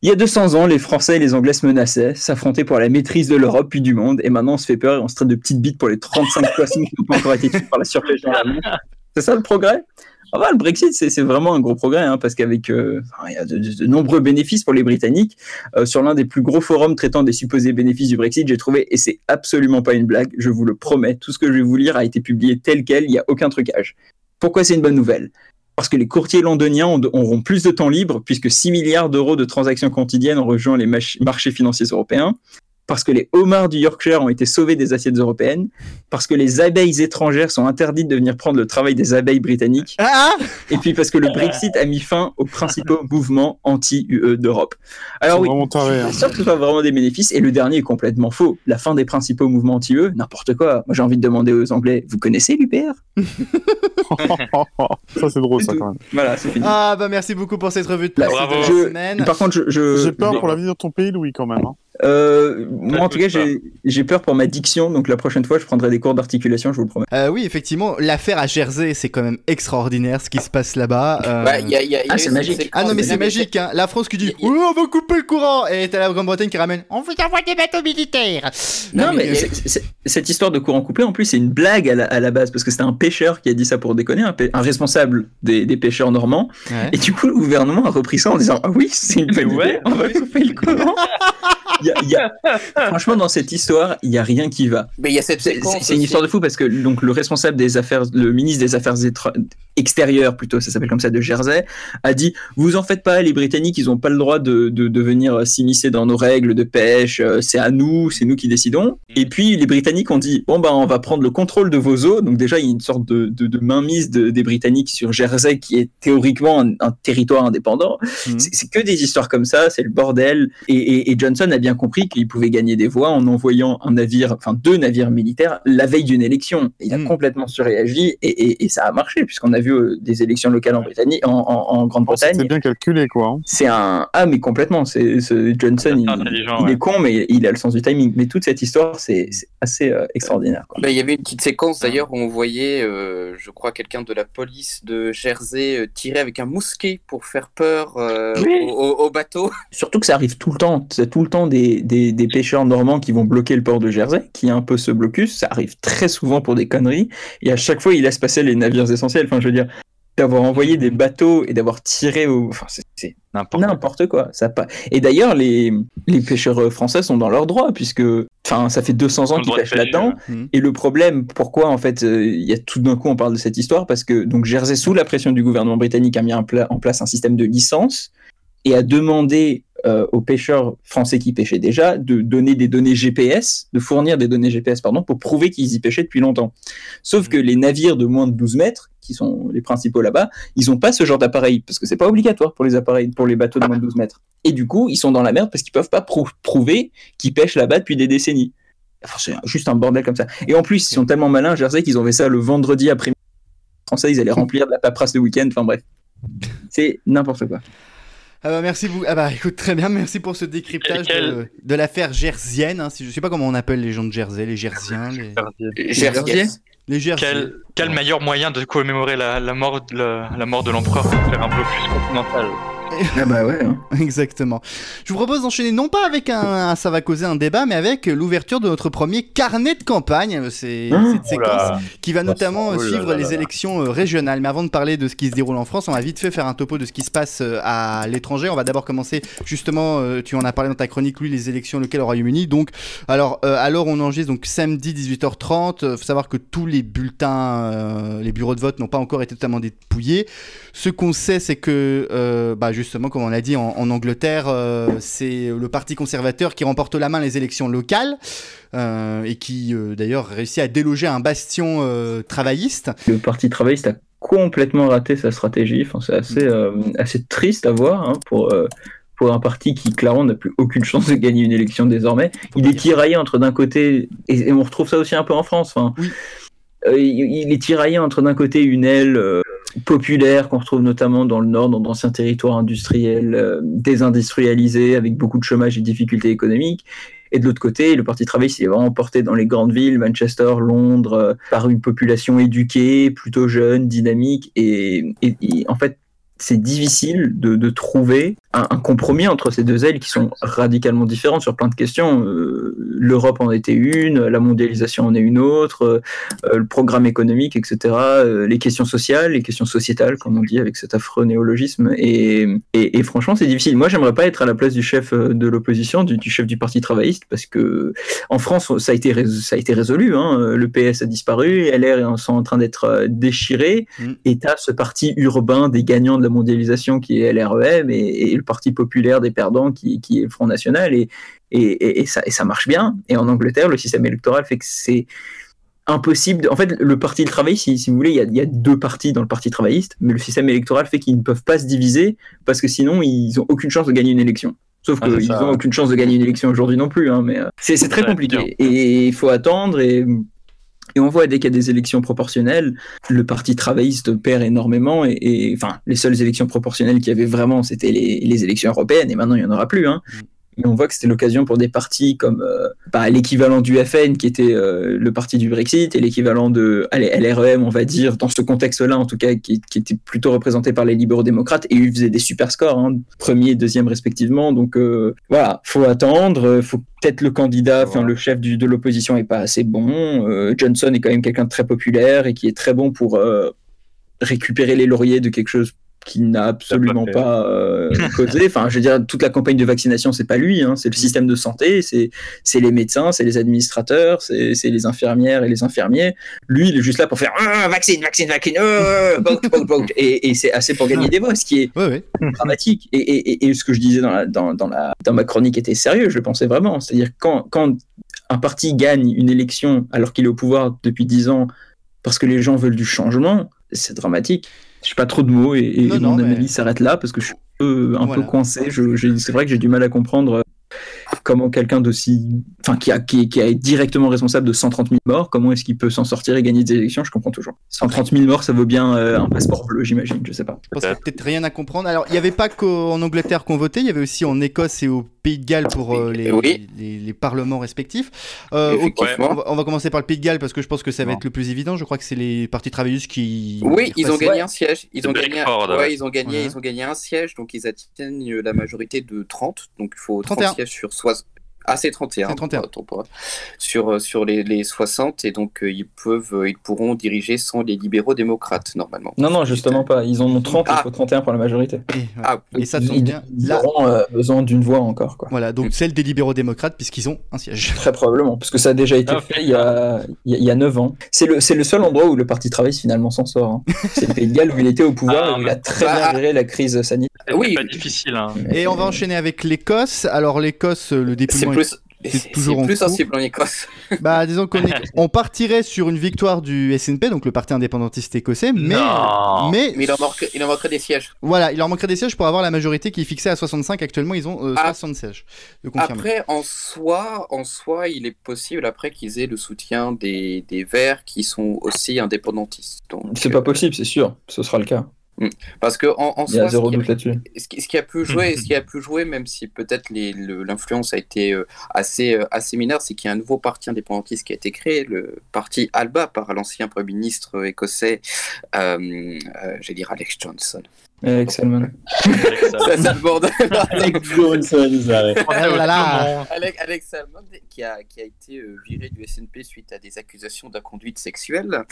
Il y a 200 ans, les Français et les Anglais se menaçaient, s'affrontaient pour la maîtrise de l'Europe puis du monde, et maintenant on se fait peur et on se traite de petites bites pour les 35 poissons qui n'ont pas encore été tués par la surpêche dans la mer. C'est ça le progrès? Ah bah, Le Brexit, c'est vraiment un gros progrès, hein, parce qu'avec euh, y a de, nombreux bénéfices pour les Britanniques. Euh, sur l'un des plus gros forums traitant des supposés bénéfices du Brexit, j'ai trouvé, et c'est absolument pas une blague, je vous le promets, tout ce que je vais vous lire a été publié tel quel, il n'y a aucun trucage. Pourquoi c'est une bonne nouvelle? Parce que les courtiers londoniens ont- auront plus de temps libre, puisque 6 milliards d'euros de transactions quotidiennes ont rejoint les marchés financiers européens. Parce que les homards du Yorkshire ont été sauvés des assiettes européennes, parce que les abeilles étrangères sont interdites de venir prendre le travail des abeilles britanniques, Ah et puis parce que le Brexit a mis fin aux principaux mouvements anti-UE d'Europe. Alors oui, je hein. suis sûr que ce soit vraiment des bénéfices, et le dernier est complètement faux. La fin des principaux mouvements anti-UE, n'importe quoi. Moi j'ai envie de demander aux Anglais, vous connaissez l'UPR ça, c'est drôle, ça, quand même. Voilà, c'est fini. Ah bah merci beaucoup pour cette revue de presse Bravo. de la Je- semaine. Par contre, je, je- J'ai peur pour l'avenir de ton pays, Louis, quand même. hein. Euh, moi, en tout cas, j'ai peur pour ma diction, donc la prochaine fois, je prendrai des cours d'articulation, je vous le promets. Euh, oui, effectivement, l'affaire à Jersey, c'est quand même extraordinaire ce qui se passe là-bas. Euh, Bah, Ah, c'est magique. Ah non mais c'est magique hein. La France qui dit on va couper le courant et t'as la Grande-Bretagne qui ramène on vous envoie des bateaux militaires. Non, mais cette histoire de courant coupé, en plus, c'est une blague à la, à la base, parce que c'était un pêcheur qui a dit ça pour déconner, un, responsable des, des pêcheurs normands. Ouais. Et du coup, le gouvernement a repris ça en disant Ah oui, c'est une bonne Ouais. idée, on va couper le courant. Il y a- il y a- Franchement, dans cette histoire, il n'y a rien qui va. Mais il y a cette C'est séquence. c'est- c'est une histoire de fou parce que donc le responsable des affaires, le ministre des Affaires extérieures plutôt, ça s'appelle comme ça, de Jersey, a dit vous en faites pas, les Britanniques, ils n'ont pas le droit de, de, de venir euh, s'immiscer dans nos règles de pêche, euh, c'est à nous, c'est nous qui décidons. Et puis les Britanniques ont dit bon bah on va prendre le contrôle de vos eaux. Donc déjà il y a une sorte de, de, de mainmise de- des Britanniques sur Jersey qui est théoriquement un, un territoire indépendant. Mhm. C'est c'est que des histoires comme ça, c'est le bordel. Et, et- et Johnson a bien compris qu'il pouvait gagner des voix en envoyant un navire, enfin deux navires militaires la veille d'une élection. Il a Mm. complètement surréagi et, et- et ça a marché puisqu'on a vu euh, des élections locales en Britannique, en, en- en Grande-Bretagne. C'était bien calculé, quoi. hein. C'est un ah mais complètement. C'est c'est- Johnson, C'est il, intelligent, il ouais. est con mais il a le sens du timing. Mais toute cette histoire, c'est c'est assez euh, extraordinaire. quoi. Bah, il y avait une petite séquence d'ailleurs où on voyait, euh, je crois, quelqu'un de la police de Jersey euh, tirer avec un mousquet pour faire peur euh, Oui. au, au- au bateau. Surtout que ça arrive tout le temps. C'est tout le temps des, des, des pêcheurs normands qui vont bloquer le port de Jersey, qui a un peu ce blocus. Ça arrive très souvent pour des conneries. Et à chaque fois, ils laissent passer les navires essentiels. Enfin, je veux dire, d'avoir envoyé des bateaux et d'avoir tiré au. Enfin, c'est- N'importe quoi. Ça a pas... Et d'ailleurs, les, les pêcheurs français sont dans leurs droits, puisque enfin, ça fait 200 Ils ont ans qu'ils droit pêchent là-dedans. ouais. Et le problème, pourquoi en fait, euh, il y a tout d'un coup on parle de cette histoire, parce que donc Jersey, sous la pression du gouvernement britannique, a mis en, pla- en place un système de licence et a demandé euh, aux pêcheurs français qui pêchaient déjà de donner des données GPS, de fournir des données GPS pardon, pour prouver qu'ils y pêchaient depuis longtemps. Sauf que les navires de moins de 12 mètres, qui sont les principaux là-bas, ils n'ont pas ce genre d'appareil parce que c'est pas obligatoire pour les appareils, pour les bateaux de moins de 12 mètres. Et du coup, ils sont dans la merde parce qu'ils peuvent pas prou- prouver qu'ils pêchent là-bas depuis des décennies. Enfin, c'est juste un bordel comme ça. Et en plus, ils sont tellement malins, Jersey, qu'ils ont fait ça le vendredi après français, ils allaient remplir de la paperasse le week-end. Enfin bref, c'est n'importe quoi. Ah bah merci beaucoup. Ah bah écoute très bien, merci pour ce décryptage Quel- de, de l'affaire jersienne. Hein, si, je sais pas comment on appelle les gens de Jersey, les Jersiens, les, les Jersiens. Quel, quel meilleur moyen de commémorer la, la mort de la, la mort de l'empereur que de faire un blocus continental Ah bah ouais. hein. Exactement. Je vous propose d'enchaîner non pas avec un, un- ça va causer un débat, mais avec l'ouverture de notre premier carnet de campagne. C'est Ah, cette séquence qui va notamment oh suivre là les là élections euh, régionales. Mais avant de parler de ce qui se déroule en France, on va vite fait faire un topo de ce qui se passe euh, à l'étranger. On va d'abord commencer justement, euh, tu en as parlé dans ta chronique, lui, les élections locales au Royaume-Uni. Donc, alors, alors on enregistre donc samedi 18h30. Il faut savoir que tous les bulletins, euh, les bureaux de vote n'ont pas encore été totalement dépouillés. Ce qu'on sait, c'est que, euh, bah, justement, comme on l'a dit, en, en Angleterre, euh, c'est le Parti conservateur qui remporte la main les élections locales euh, et qui, euh, d'ailleurs, réussit à déloger un bastion travailliste. Le Parti travailliste a complètement raté sa stratégie. Enfin, c'est assez, assez triste à voir hein, pour, pour un parti qui, clairement, n'a plus aucune chance de gagner une élection désormais. Il est tiraillé entre d'un côté, et, et on retrouve ça aussi un peu en France. Oui. euh, il, il est tiraillé entre d'un côté une aile euh, populaire qu'on retrouve notamment dans le nord, dans d'anciens territoires industriels euh, désindustrialisés avec beaucoup de chômage et de difficultés économiques. Et de l'autre côté, le Parti travailliste il est vraiment porté dans les grandes villes, Manchester, Londres, euh, par une population éduquée, plutôt jeune, dynamique. Et, en fait, c'est difficile de trouver un, un compromis entre ces deux ailes qui sont radicalement différentes sur plein de questions. Euh, L'Europe en était une, la mondialisation en est une autre, euh, le programme économique, etc., euh, les questions sociales, les questions sociétales, comme on dit avec cet affreux néologisme. Et, et, et franchement, c'est difficile. Moi, j'aimerais pas être à la place du chef de l'opposition, du, du chef du Parti travailliste, parce que en France, ça a été, ça a été résolu. Hein. Le PS a disparu, LR sont en train d'être déchirés, Mm. et tu as ce parti urbain des gagnants de la mondialisation qui est LREM, et, et le Parti populaire des perdants qui, qui est le Front National, et, et, ça, et ça marche bien. Et en Angleterre, le système électoral fait que c'est impossible. de- En fait, le Parti travailliste, si, si vous voulez, il y, a, il y a deux partis dans le Parti travailliste, mais le système électoral fait qu'ils ne peuvent pas se diviser parce que sinon, ils ont aucune chance de gagner une élection. Sauf Ah, qu'ils n'ont aucune chance de gagner une élection aujourd'hui non plus. Hein, mais euh, c'est très compliqué. Et il faut attendre. Et, et on voit dès qu'il y a des élections proportionnelles, le Parti travailliste perd énormément. Et, enfin, les seules élections proportionnelles qu'il y avait vraiment, c'était les, élections européennes. Et maintenant, il n'y en aura plus. Hein. Et on voit que c'était l'occasion pour des partis comme euh, bah, l'équivalent du FN, qui était euh, le parti du Brexit, et l'équivalent de LREM, on va dire, dans ce contexte-là, en tout cas, qui, était plutôt représenté par les libéraux-démocrates, et ils faisaient des super scores, hein, premier, deuxième respectivement. Donc euh, voilà, faut attendre, euh, faut peut-être le candidat, enfin le chef de l'opposition est pas assez bon. Johnson est quand même quelqu'un de très populaire et qui est très bon pour récupérer les lauriers de quelque chose qui n'a absolument pas euh, causé. Enfin, je veux dire, toute la campagne de vaccination, c'est pas lui, hein, c'est le système de santé, c'est les médecins, c'est les administrateurs, c'est les infirmières et les infirmiers. Lui, il est juste là pour faire Ah, vaccine, vaccine, vaccine, euh, vote. et, et c'est assez pour gagner des voix, ce qui est Ouais, ouais. dramatique. Et, et, et- et ce que je disais dans, la, dans, dans, la, dans ma chronique était sérieux, je le pensais vraiment. C'est-à-dire quand, quand un parti gagne une élection alors qu'il est au pouvoir depuis 10 ans parce que les gens veulent du changement, c'est dramatique. Je n'ai pas trop de mots et, et Non, mon non, mais- s'arrête là parce que je suis un peu, un Voilà. peu coincé. C'est vrai que j'ai du mal à comprendre euh, comment quelqu'un d'aussi. Enfin, qui, a, qui, qui est directement responsable de 130 000 morts, comment est-ce qu'il peut s'en sortir et gagner des élections? Je comprends toujours. 130 000 morts, ça vaut bien euh, un passeport bleu, j'imagine, je sais pas. Je pense qu'il y a peut-être rien à comprendre. Alors, il n'y avait pas qu'en Angleterre qu'on votait, il y avait aussi en Écosse et au Pays de Galles pour euh, les, Oui. les, les parlements respectifs. Euh, on, va, on va commencer par le Pays de Galles parce que je pense que ça va Non. être le plus évident. Je crois que c'est les partis travaillistes qui. Oui, ils ont gagné un siège. Ils ont gagné, Bickford, ouais, ouais. ils ont gagné, Ouais. ils ont gagné un siège, donc ils atteignent la majorité de 30. Donc il faut 30 31. sièges sur 60. Ah, c'est 31. C'est 31. autant pour moi. Sur, euh, sur les, les 60, et donc euh, ils peuvent, euh, ils pourront diriger sans les libéraux démocrates, normalement. Non, non, justement pas. Ils en ont 30, il Ah. faut 31 pour la majorité. Et, ouais. Ah, Et ça tombe ils, bien. ils Là, auront euh, besoin d'une voix encore, quoi. voilà, donc celle des libéraux démocrates puisqu'ils ont un siège. Très probablement, parce que ça a déjà été Ah, fait il y a, il y a- il y a 9 ans. C'est le, c'est le seul endroit où le Parti travailliste finalement s'en sort. hein. C'est le Pays de Galles où il était au pouvoir Ah, et où il a très Bah, bien géré la crise sanitaire. C'est Oui. pas difficile. Hein. Et on va enchaîner avec l'Écosse. Alors, l'Écosse, le dépouillement. Plus. c'est toujours en plus cours. sensible en Écosse. Bah, disons qu'on est- on partirait sur une victoire du SNP, donc le parti indépendantiste écossais, mais. Non. Mais, Mais il en, manquerait, il en manquerait des sièges. Voilà, il leur manquerait des sièges pour avoir la majorité qui est fixée à 65. Actuellement, ils ont euh, Ah. 60 sièges. De confirmer. Après, en soi, en soi, il est possible après qu'ils aient le soutien des, des Verts qui sont aussi indépendantistes. Donc, C'est pas possible, c'est sûr. Ce sera le cas. Parce que en, soi, ce qui a- ce qui, ce qui a pu jouer, ce qui a pu jouer, même si peut-être l'influence a été euh, assez, euh, assez mineure, c'est qu'il y a un nouveau parti indépendantiste qui a été créé, le parti Alba, par l'ancien Premier ministre écossais, euh, euh, j'allais dire Alex Johnson. Alex Salmon. Ça, ça. Alex Johnson. Oh là là. Alex, Alex Salmond, qui a, qui a été euh, viré du SNP suite à des accusations d'inconduite sexuelle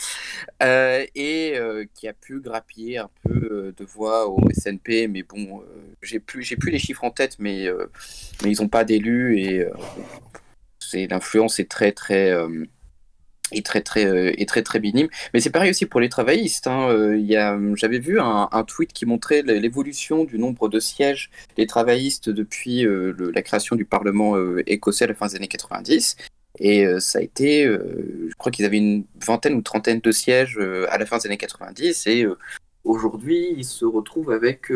euh, et euh, qui a pu grappiller un peu euh, de voix au SNP. Mais bon, euh, j'ai plus, j'ai plus les chiffres en tête, mais, euh, mais ils n'ont pas d'élus et euh, c'est l'influence est très très euh, est très très euh, est très très minime. Mais c'est pareil aussi pour les travaillistes. hein. Euh, a, j'avais vu un, tweet qui montrait l'évolution du nombre de sièges des travaillistes depuis euh, la création du Parlement euh, écossais à la fin des années 90. Et ça a été, je crois qu'ils avaient une vingtaine ou trentaine de sièges à la fin des années 90. Et aujourd'hui, ils se retrouvent avec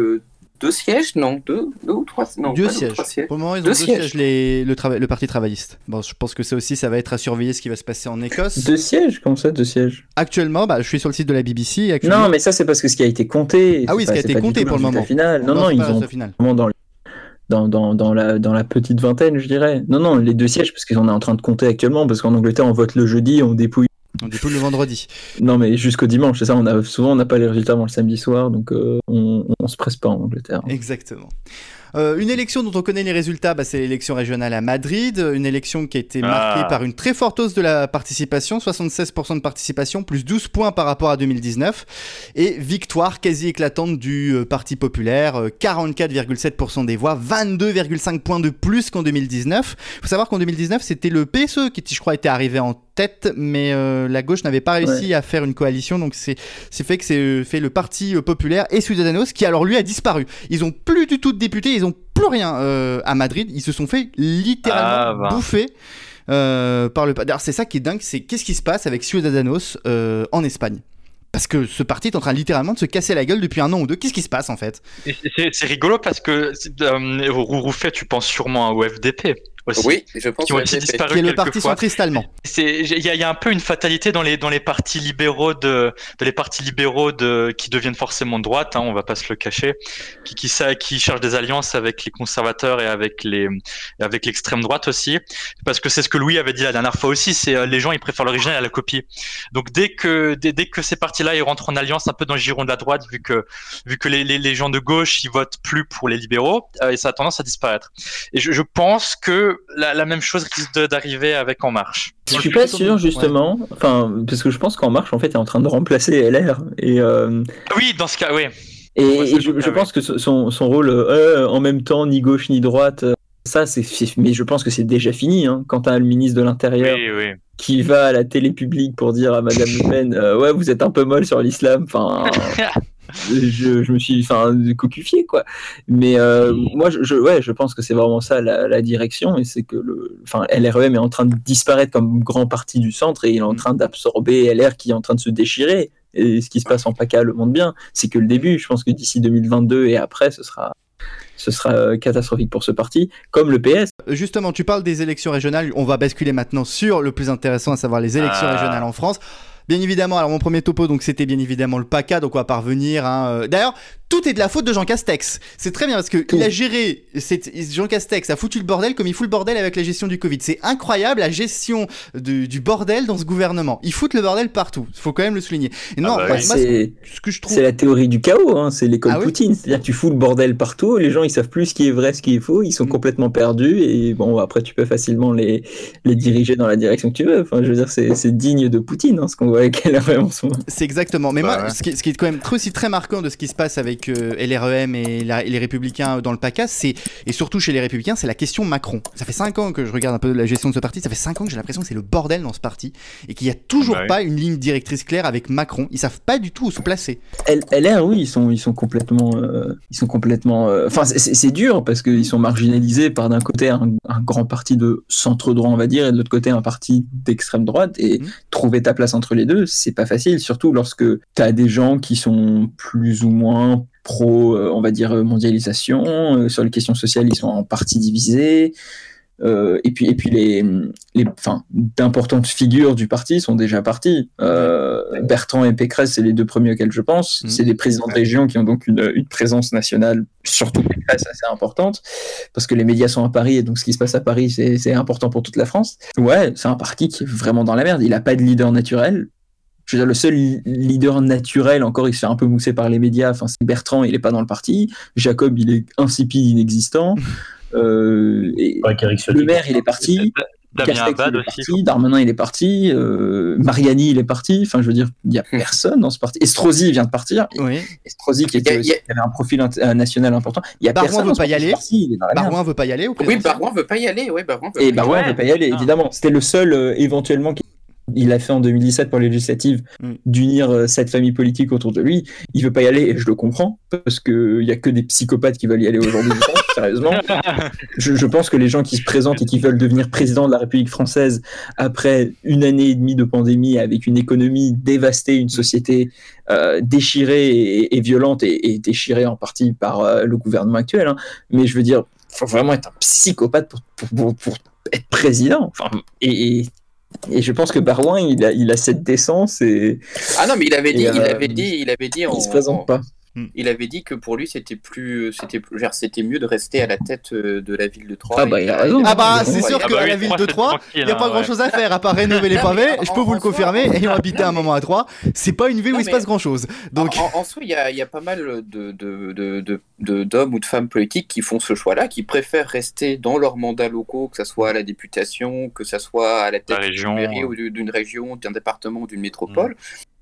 deux sièges, non deux, deux ou trois Non, Deux sièges. trois sièges. Pour le moment, ils ont Deux deux, sièges. sièges, les- le, parti travailliste. Bon, je pense que ça aussi, ça va être à surveiller ce qui va se passer en Écosse. Deux sièges Comment ça, deux sièges? Actuellement, bah, je suis sur le site de la BBC. et Actuellement, Non, mais ça, c'est parce que ce qui a été compté. Ah oui, c'est ce qui a été compté pour le moment. Final. Non, non, ils ont dans, dans, dans, la, dans la petite vingtaine, je dirais. Non, non, les deux sièges, parce qu'on est en train de compter actuellement, parce qu'en Angleterre, on vote le jeudi, on dépouille. On dépouille le vendredi. Non, mais jusqu'au dimanche, c'est ça. On a, souvent, on n'a pas les résultats avant le samedi soir, donc euh, on, on se presse pas en Angleterre. Exactement. Euh, une élection dont on connaît les résultats, bah, c'est l'élection régionale à Madrid. Une élection qui a été marquée Ah. par une très forte hausse de la participation, 76% de participation, plus 12 points par rapport à 2019. Et victoire quasi éclatante du euh, Parti populaire, euh, 44,7% des voix, 22,5 points de plus qu'en 2019. Il faut savoir qu'en 2019, c'était le PSE qui, je crois, était arrivé en tête, mais euh, la gauche n'avait pas réussi à faire une coalition. Donc c'est c'est fait que c'est euh, fait le Parti euh, populaire et Ciudadanos qui, alors lui a disparu. Ils ont plus du tout de députés, ils ont plus rien euh, à Madrid. Ils se sont fait littéralement Ah, bah. bouffer. euh, par le D'ailleurs, c'est ça qui est dingue, c'est qu'est-ce qui se passe avec Ciudadanos euh, en Espagne? Parce que ce parti est en train littéralement de se casser la gueule depuis un an ou deux. Qu'est-ce qui se passe en fait? C'est rigolo parce que euh, Rouroufet, tu penses sûrement au FDP aussi. Oui, je pense Qui ont que aussi disparu Qui est le parti quelquefois. centriste allemand. C'est, il y a, il y a un peu une fatalité dans les dans les partis libéraux de, de les partis libéraux de qui deviennent forcément de droite, hein, on va pas se le cacher, qui qui, ça, qui cherchent des alliances avec les conservateurs et avec les et avec l'extrême droite aussi, parce que c'est ce que Louis avait dit la dernière fois aussi, c'est euh, les gens ils préfèrent l'original à la copie. Donc dès que dès, dès que ces partis-là ils rentrent en alliance un peu dans le giron de la droite, vu que vu que les, les, les gens de gauche ils votent plus pour les libéraux, euh, et ça a tendance à disparaître. Et je, je pense que la, la même chose risque d'arriver avec En Marche. Je suis pas sûr justement, enfin parce que je pense qu'En Marche en fait est en train de remplacer LR et euh, Oui, dans ce cas, oui. et, Ouais, c'est et je, cas, pense que son- son, rôle euh, en même temps ni gauche ni droite, euh, ça c'est mais je pense que c'est déjà fini hein, quand t'as le ministre de l'Intérieur Oui, oui. qui va à la télé publique pour dire à Madame Le Pen euh, ouais vous êtes un peu molle sur l'islam, enfin je, je me suis enfin cocufié quoi mais euh, moi je, je- ouais je pense que c'est vraiment ça la, la direction et c'est que le enfin LREM est en train de disparaître comme grand parti du centre et il est en train d'absorber LR qui est en train de se déchirer et ce qui se passe en PACA le montre bien c'est que le début je pense que d'ici 2022 et après ce sera ce sera euh, catastrophique pour ce parti comme le PS Euh, Justement, tu parles des élections régionales. On va basculer maintenant sur le plus intéressant, à savoir les élections Ah. régionales en France. Bien évidemment, alors mon premier topo, donc c'était bien évidemment le PACA, donc on va parvenir. Hein, euh, D'ailleurs, tout est de la faute de Jean Castex. C'est très bien parce que Tout. il a géré. cette- Jean Castex a foutu le bordel comme il fout le bordel avec la gestion du Covid. C'est incroyable la gestion du, du bordel dans ce gouvernement. Il fout le bordel partout. Il faut quand même le souligner. Et non, bah oui. moi, c'est ce que je trouve. C'est la théorie du chaos, hein, c'est l'école Ah oui Poutine. C'est-à-dire que tu fous le bordel partout, les gens ils savent plus ce qui est vrai, ce qui est faux, ils sont Mm. complètement perdus et bon après tu peux facilement les, les diriger dans la direction que tu veux. Enfin je veux dire c'est c'est digne de Poutine hein, ce qu'on voit avec LREM en ce moment. C'est exactement. Mais Bah moi, ouais. ce, qui, ce qui est quand même très, aussi très marquant de ce qui se passe avec euh, LREM et, la- et les Républicains dans le PACA, c'est et surtout chez les Républicains, c'est la question Macron. Ça fait 5 ans que je regarde un peu la gestion de ce parti. Ça fait 5 ans que j'ai l'impression que c'est le bordel dans ce parti et qu'il y a toujours Bah oui. pas une ligne directrice claire avec Macron. Ils savent pas du tout où se placer. L- LR oui ils sont ils sont complètement euh, ils sont complètement euh, enfin c'est- dur parce qu'ils sont marginalisés par d'un côté un, un grand parti de centre droit on va dire et de l'autre côté un parti d'extrême droite et Mhm. trouver ta place entre les deux, c'est pas facile, surtout lorsque tu as des gens qui sont plus ou moins pro, euh, on va dire, euh, mondialisation, euh, sur les questions sociales, ils sont en partie divisés. Euh, et puis, et puis les, les, enfin, d'importantes figures du parti sont déjà partis. Euh, Bertrand et Pécresse, c'est les deux premiers auxquels je pense. Mhm. C'est des présidents de région qui ont donc une, une présence nationale, surtout Pécresse, assez importante, parce que les médias sont à Paris et donc ce qui se passe à Paris, c'est important pour toute la France. Ouais, c'est un parti qui est vraiment dans la merde. Il n'a pas de leader naturel. Je veux dire, le seul leader naturel, encore, il se fait un peu mousser par les médias. Enfin, c'est Bertrand, il est pas dans le parti. Jacob, il est insipide, inexistant. Euh, et Ouais, le maire, il est parti. Damien Castex, Abad il est aussi. parti. Darmanin, il est parti. Euh, Mariani, il est parti. Enfin, je veux dire, il y a personne dans ce parti. Estrosi il vient de partir. Oui. Estrosi, qui, était a- aussi- a- avait un profil int- euh, national important. Il y a Barouin personne veut dans ce pas y parti. aller. Barouin veut pas y aller Oui, Barouin veut pas y aller. Oui, Barouin veut Et pas y Barouin ne veut pas y aller, Ah. évidemment. C'était le seul, euh, éventuellement, qui il a fait en 2017 pour les législatives, Mm. d'unir euh, cette famille politique autour de lui. Il veut pas y aller, et je le comprends, parce qu'il y a que des psychopathes qui veulent y aller aujourd'hui, sérieusement. Je, je pense que les gens qui se présentent et qui veulent devenir président de la République française après une année et demie de pandémie, avec une économie dévastée, une société euh, déchirée et, et violente, et, et déchirée en partie par euh, le gouvernement actuel, hein. mais je veux dire, faut vraiment être un psychopathe pour, pour, pour- pour être président. Enfin, et, et, et je pense que Barouin, il a, il a cette décence et Ah non, mais il avait dit, Et, il euh, avait dit, il avait dit, en- se présente pas. Il avait dit que pour lui c'était plus, c'était, plus- genre, c'était mieux de rester à la tête euh, de la ville de Troyes. Ah bah, il a raison. Ah bah, c'est sûr il a- que bah oui, la ville de Troyes, il n'y a hein, pas ouais. grand chose à faire à part rénover les pavés. Je peux vous le confirmer. Ayant habité un moment à Troyes, c'est pas une ville où il se passe grand chose. Donc, en, en soi, il y a, il y a pas mal de, de, de, de- de- d'hommes ou de femmes politiques qui font ce choix-là, qui préfèrent rester dans leurs mandats locaux, que ce soit à la députation, que ce soit à la tête La région, d'une mairie ouais. ou d'une région, d'un département ou d'une métropole,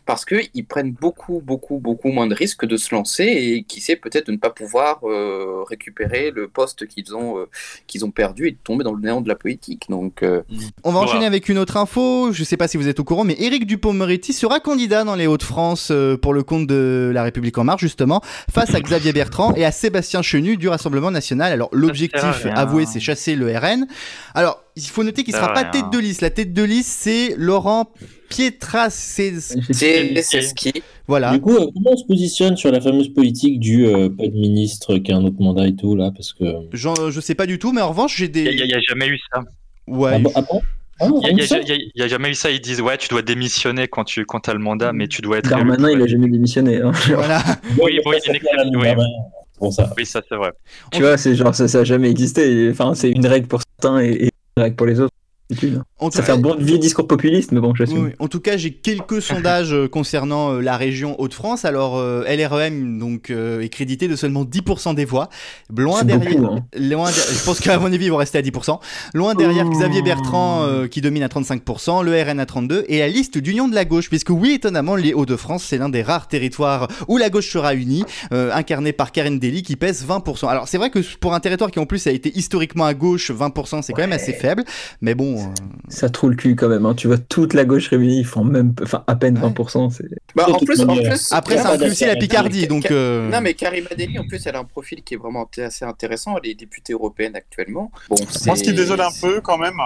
parce qu'ils prennent beaucoup, beaucoup, beaucoup moins de risques de se lancer et qui sait peut-être de ne pas pouvoir euh, récupérer le poste qu'ils ont, euh, qu'ils ont perdu et de tomber dans le néant de la politique. Donc, euh, On va Voilà. enchaîner avec une autre info. Je sais pas si vous êtes au courant, mais Éric Dupond-Moretti sera candidat dans les Hauts-de-France pour le compte de La République En Marche, justement, face à Xavier Bertrand et à Sébastien Chenu du Rassemblement National. Alors, l'objectif avoué, c'est chasser le RN. Alors, il faut noter qu'il Ça sera sert à pas tête de liste. La tête de liste, c'est Laurent Pietras. C'est c'est c'est ce qui. voilà. Du coup, euh, comment on se positionne sur la fameuse politique du euh, pas de ministre qui a un autre mandat et tout là Parce que. J'en- je sais pas du tout, mais en revanche, j'ai Il des. n'y a, jamais eu ça. Ouais. Ah bon, ah bon? Ah, Il n'y a, jamais eu ça. Ils disent ouais, tu dois démissionner quand tu quand as le mandat, mais tu dois être. Darmanin, il a jamais démissionné. hein. Voilà. Oui, la exception, même oui. Pour ça. Oui, ça c'est vrai. Tu vois, c'est genre, ça, ça a jamais existé. Enfin, c'est une règle pour certains et, et une règle pour En Ça fait un bon vieux discours populiste, mais bon, j'assume. Oui, en tout cas, j'ai quelques sondages euh, concernant euh, la région Hauts-de-France. Alors, euh, LREM donc, euh, est crédité de seulement 10% des voix. Loin derrière, beaucoup, hein. loin de- je pense qu'à mon avis, ils vont rester à 10%. Loin derrière. Xavier Bertrand qui domine à 35%, le RN à 32% et la liste d'union de la gauche. Puisque oui, étonnamment, les Hauts-de-France, c'est l'un des rares territoires où la gauche sera unie, euh, incarné par Karen Dely qui pèse 20%. Alors, c'est vrai que pour un territoire qui en plus a été historiquement à gauche, 20%, c'est quand même assez faible. Mais bon, euh, Ça trouve le cul quand même. Hein. Tu vois, toute la gauche réunie, ils font même, enfin, à peine 20%. C'est... Bah, en plus, en manière. plus. après, Ouais, ça inclut aussi la Picardie. Donc, euh, Non, mais Karima Deli, en plus, elle a un profil qui est vraiment assez intéressant. Elle est députée européenne actuellement. Bon, Moi, ce qui désole un peu quand même,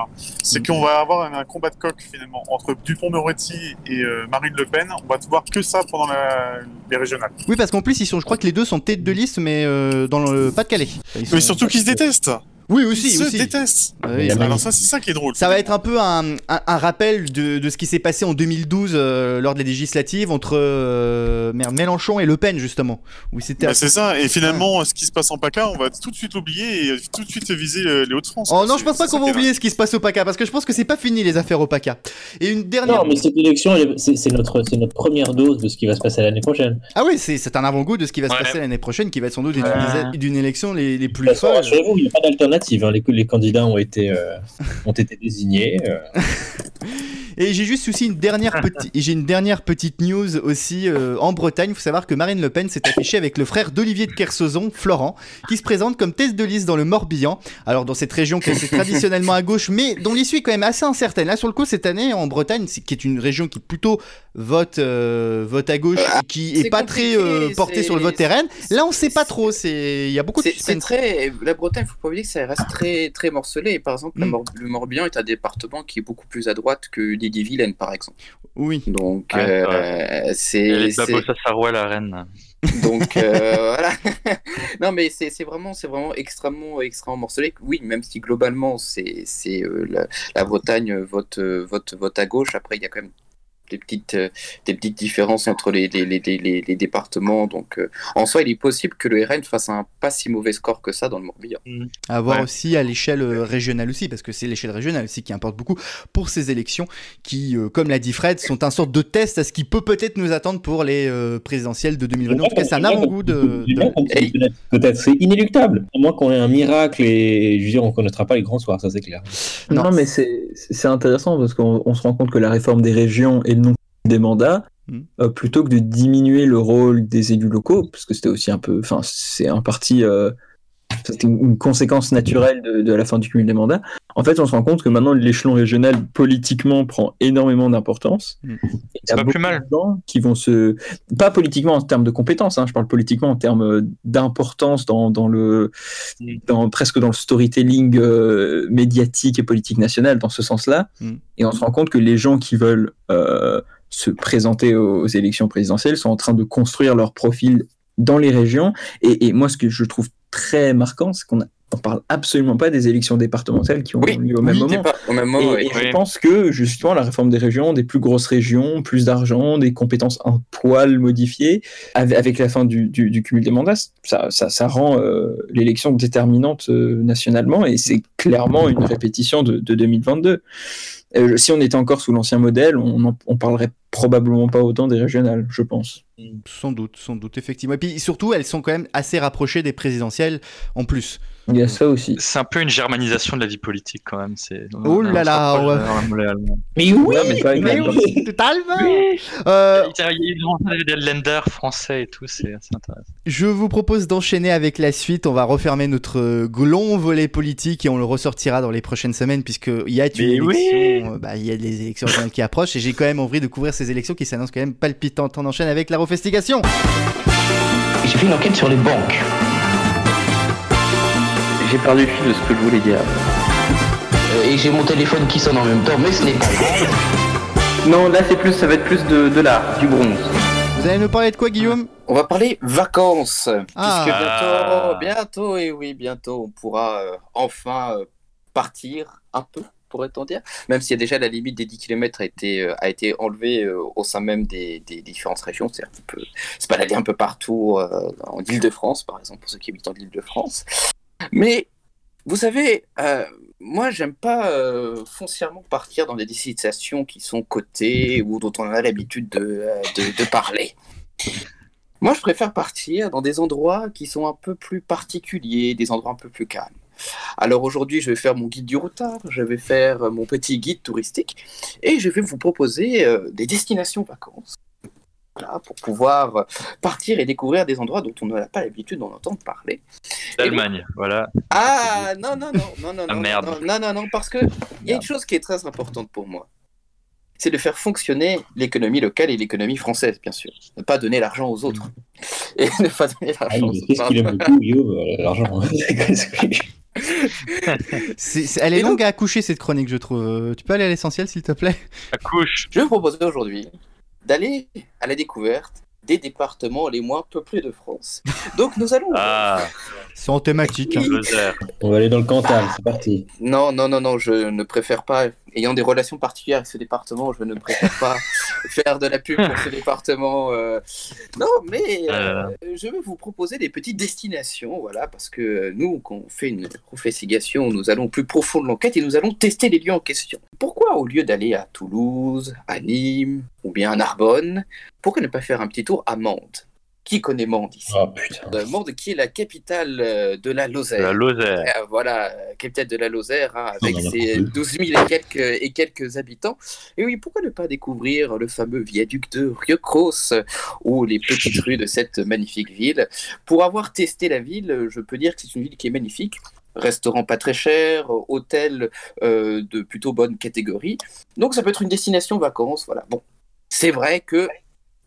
c'est qu'on va avoir un, un combat de coq finalement entre Dupont-Moretti et euh, Marine Le Pen. On va te voir que ça pendant la- les régionales. Oui, parce qu'en plus, ils sont, je crois que les deux sont tête de liste, mais euh, dans le Pas-de-Calais. Mais surtout qu'ils se détestent. Oui, Ils aussi, se aussi. détestent. Ah oui, ça- Alors ça, c'est ça qui est drôle. Ça va être un peu un, un- un rappel de, de ce qui s'est passé en 2012 euh, lors des législatives entre euh, Mélenchon et Le Pen, justement. Où c'était. Bah, c'est ça. Et finalement, ce qui se passe en PACA, on va tout de suite l'oublier et tout de suite viser euh, les Hauts-de-France. Oh non, je pense pas qu'on va oublier ce qui se passe au PACA, parce que je pense que c'est pas fini les affaires au PACA. Et une dernière. Non, mais cette élection, c'est notre, c'est notre première dose de ce qui va se passer l'année prochaine. Ah oui, c'est c'est un avant-goût de ce qui va se passer l'année prochaine, qui va être sans doute d'une Ouais. élection les, les plus folles. rassurez-vous, il n'y a pas d'alternative. Hein. Les, candidats ont été, euh, ont été désignés. Et j'ai juste aussi une dernière petite, j'ai une dernière petite news aussi euh, en Bretagne. Il faut savoir que Marine Le Pen s'est affichée avec le frère d'Olivier de Kersauzon, Florent, qui se présente comme tête de liste dans le Morbihan. Alors dans cette région qui est traditionnellement à gauche, mais dont l'issue est quand même assez incertaine. Là sur le coup cette année en Bretagne, qui est une région qui plutôt vote euh, vote à gauche, et qui est pas très euh, portée sur le vote RN. Là on sait pas trop. C'est il y a beaucoup de C'est très. La Bretagne, faut pas oublier que ça reste très, très morcelé. Par exemple, Mm. Le Morbihan est un département qui est beaucoup plus à droite que l'Ille-et-Vilaine, par exemple. Oui. Donc, c'est euh, c'est. les babos à la reine. Donc euh, voilà. non mais c'est c'est vraiment c'est vraiment extrêmement extrêmement morcelé. Oui, même si globalement c'est c'est euh, la, la Bretagne vote euh, vote vote à gauche. Après il y a quand même des petites euh, des petites différences entre les les, les, les, les- les départements. Donc euh, en soi il est possible que le RN fasse un pas si mauvais score que ça dans le Morbihan. À voir Ouais. aussi à l'échelle euh, régionale aussi, parce que c'est l'échelle régionale aussi qui importe beaucoup pour ces élections qui, euh, comme l'a dit Fred, sont un sorte de test à ce qui peut peut-être nous attendre pour les euh, présidentielles de 2022. En tout cas, c'est un avant-goût de... Peut-être- c'est inéluctable. À moins qu'on ait un miracle et je veux dire, on connaîtra pas les grands soirs, ça c'est clair. Non. Non, mais c'est c'est intéressant parce qu'on on se rend compte que la réforme des régions et des mandats, Mm. euh, plutôt que de diminuer le rôle des élus locaux, parce que c'était aussi un peu, enfin, c'est un parti, euh, c'était une conséquence naturelle de, de la fin du cumul des mandats. En fait, on se rend compte que maintenant l'échelon régional politiquement prend énormément d'importance. Mm. Y C'est a pas beaucoup plus mal. de gens qui vont se, pas politiquement en termes de compétences, hein, je parle politiquement en termes euh, d'importance dans, dans le, Mm. dans presque dans le storytelling euh, médiatique et politique national dans ce sens-là. Mm. Et on se rend compte que les gens qui veulent euh, se présenter aux, aux élections présidentielles sont en train de construire leur profil dans les régions. Et, et moi, ce que je trouve très marquant, c'est qu'on a- on parle absolument pas des élections départementales qui ont Oui, lieu au même moment. pas au même moment. Et, oui. et je pense que justement la réforme des régions, des plus grosses régions, plus d'argent, des compétences un poil modifiées, avec, avec la fin du, du- du cumul des mandats, ça, ça, ça rend euh, l'élection déterminante euh, nationalement et c'est clairement une répétition de, de 2022. Euh, si on était encore sous l'ancien modèle, on, en- on parlerait probablement pas autant des régionales, je pense. Sans doute, sans doute, effectivement. Et puis surtout, elles sont quand même assez rapprochées des présidentielles en plus. Il y a ça aussi. C'est un peu une germanisation de la vie politique quand même. C'est. Oh là là, se ouais. Mais oui, mais oui, totalement. Euh, Il y a des lenders français et tout, c'est c'est intéressant. je vous propose d'enchaîner avec la suite. On va refermer notre euh, long volet politique et on le ressortira dans les prochaines semaines puisqu'il y a une oui. élection, euh, bah, il y a des élections qui approchent et j'ai quand même envie de couvrir ces élections qui s'annoncent quand même palpitantes. On enchaîne avec la refestigation. J'ai fait une enquête sur les banques. J'ai perdu le fil de ce que je voulais dire. Euh, Et j'ai mon téléphone qui sonne en même temps, mais ce n'est pas grave. Non, là c'est plus, ça va être plus de, de l'art, du bronze. Vous allez nous parler de quoi, Guillaume? On va parler vacances, Ah. puisque bientôt, bientôt, et oui, bientôt, on pourra euh, enfin euh, partir un peu, pourrait-on dire, même si déjà la limite des 10 km a été, euh, a été enlevée euh, au sein même des, des différentes régions, c'est-à-dire qu'on peut se balader un peu partout euh, en Île-de-France, par exemple, pour ceux qui habitent en Île-de-France. Mais, vous savez, euh, moi, j'aime pas euh, foncièrement partir dans des destinations qui sont cotées ou dont on a l'habitude de, euh, de, parler. Moi, je préfère partir dans des endroits qui sont un peu plus particuliers, des endroits un peu plus calmes. Alors aujourd'hui, je vais faire mon guide du routard, je vais faire mon petit guide touristique et je vais vous proposer des destinations vacances. Voilà, pour pouvoir euh, partir et découvrir des endroits dont on n'a pas l'habitude d'en entendre parler. L'Allemagne, voilà. Ah non non non non non Ah, non merde. non non non non parce que il y a une chose qui est très importante pour moi, c'est de faire fonctionner l'économie locale et l'économie française bien sûr, ne pas donner l'argent aux autres et ne pas donner Ah, l'argent aux Qu'est-ce autres. qu'il aime beaucoup, euh, l'argent. C'est- c'est- Elle est Et donc- longue à accoucher cette chronique, je trouve. Tu peux aller à l'essentiel, s'il te plaît? Accouche. Je vais vous proposer aujourd'hui d'aller à la découverte des départements les moins peuplés de France. Donc nous allons Ah, C'est en thématique. hein. On va aller dans le Cantal, c'est parti. Non, non, non, non, je ne préfère pas, ayant des relations particulières avec ce département, je ne préfère pas faire de la pub pour ce département. euh. Non, mais euh, je vais vous proposer des petites destinations, voilà, parce que nous, quand on fait une investigation, nous allons plus profond de l'enquête et nous allons tester les lieux en question. Pourquoi, au lieu d'aller à Toulouse, à Nîmes ou bien à Narbonne, pourquoi ne pas faire un petit tour à Mende Qui connaît Mende ici Oh putain. Euh, Mende qui est la capitale euh, de la Lozère. La Lozère. Euh, voilà, capitale de la Lozère, hein, avec Oh, ses n'importe 12 000 et quelques, et quelques habitants. Et oui, pourquoi ne pas découvrir le fameux viaduc de Rieucros ou les petites rues de cette magnifique ville? Pour avoir testé la ville, je peux dire que c'est une ville qui est magnifique. Restaurant pas très cher, hôtel euh, de plutôt bonne catégorie. Donc ça peut être une destination vacances. Voilà. Bon, c'est vrai que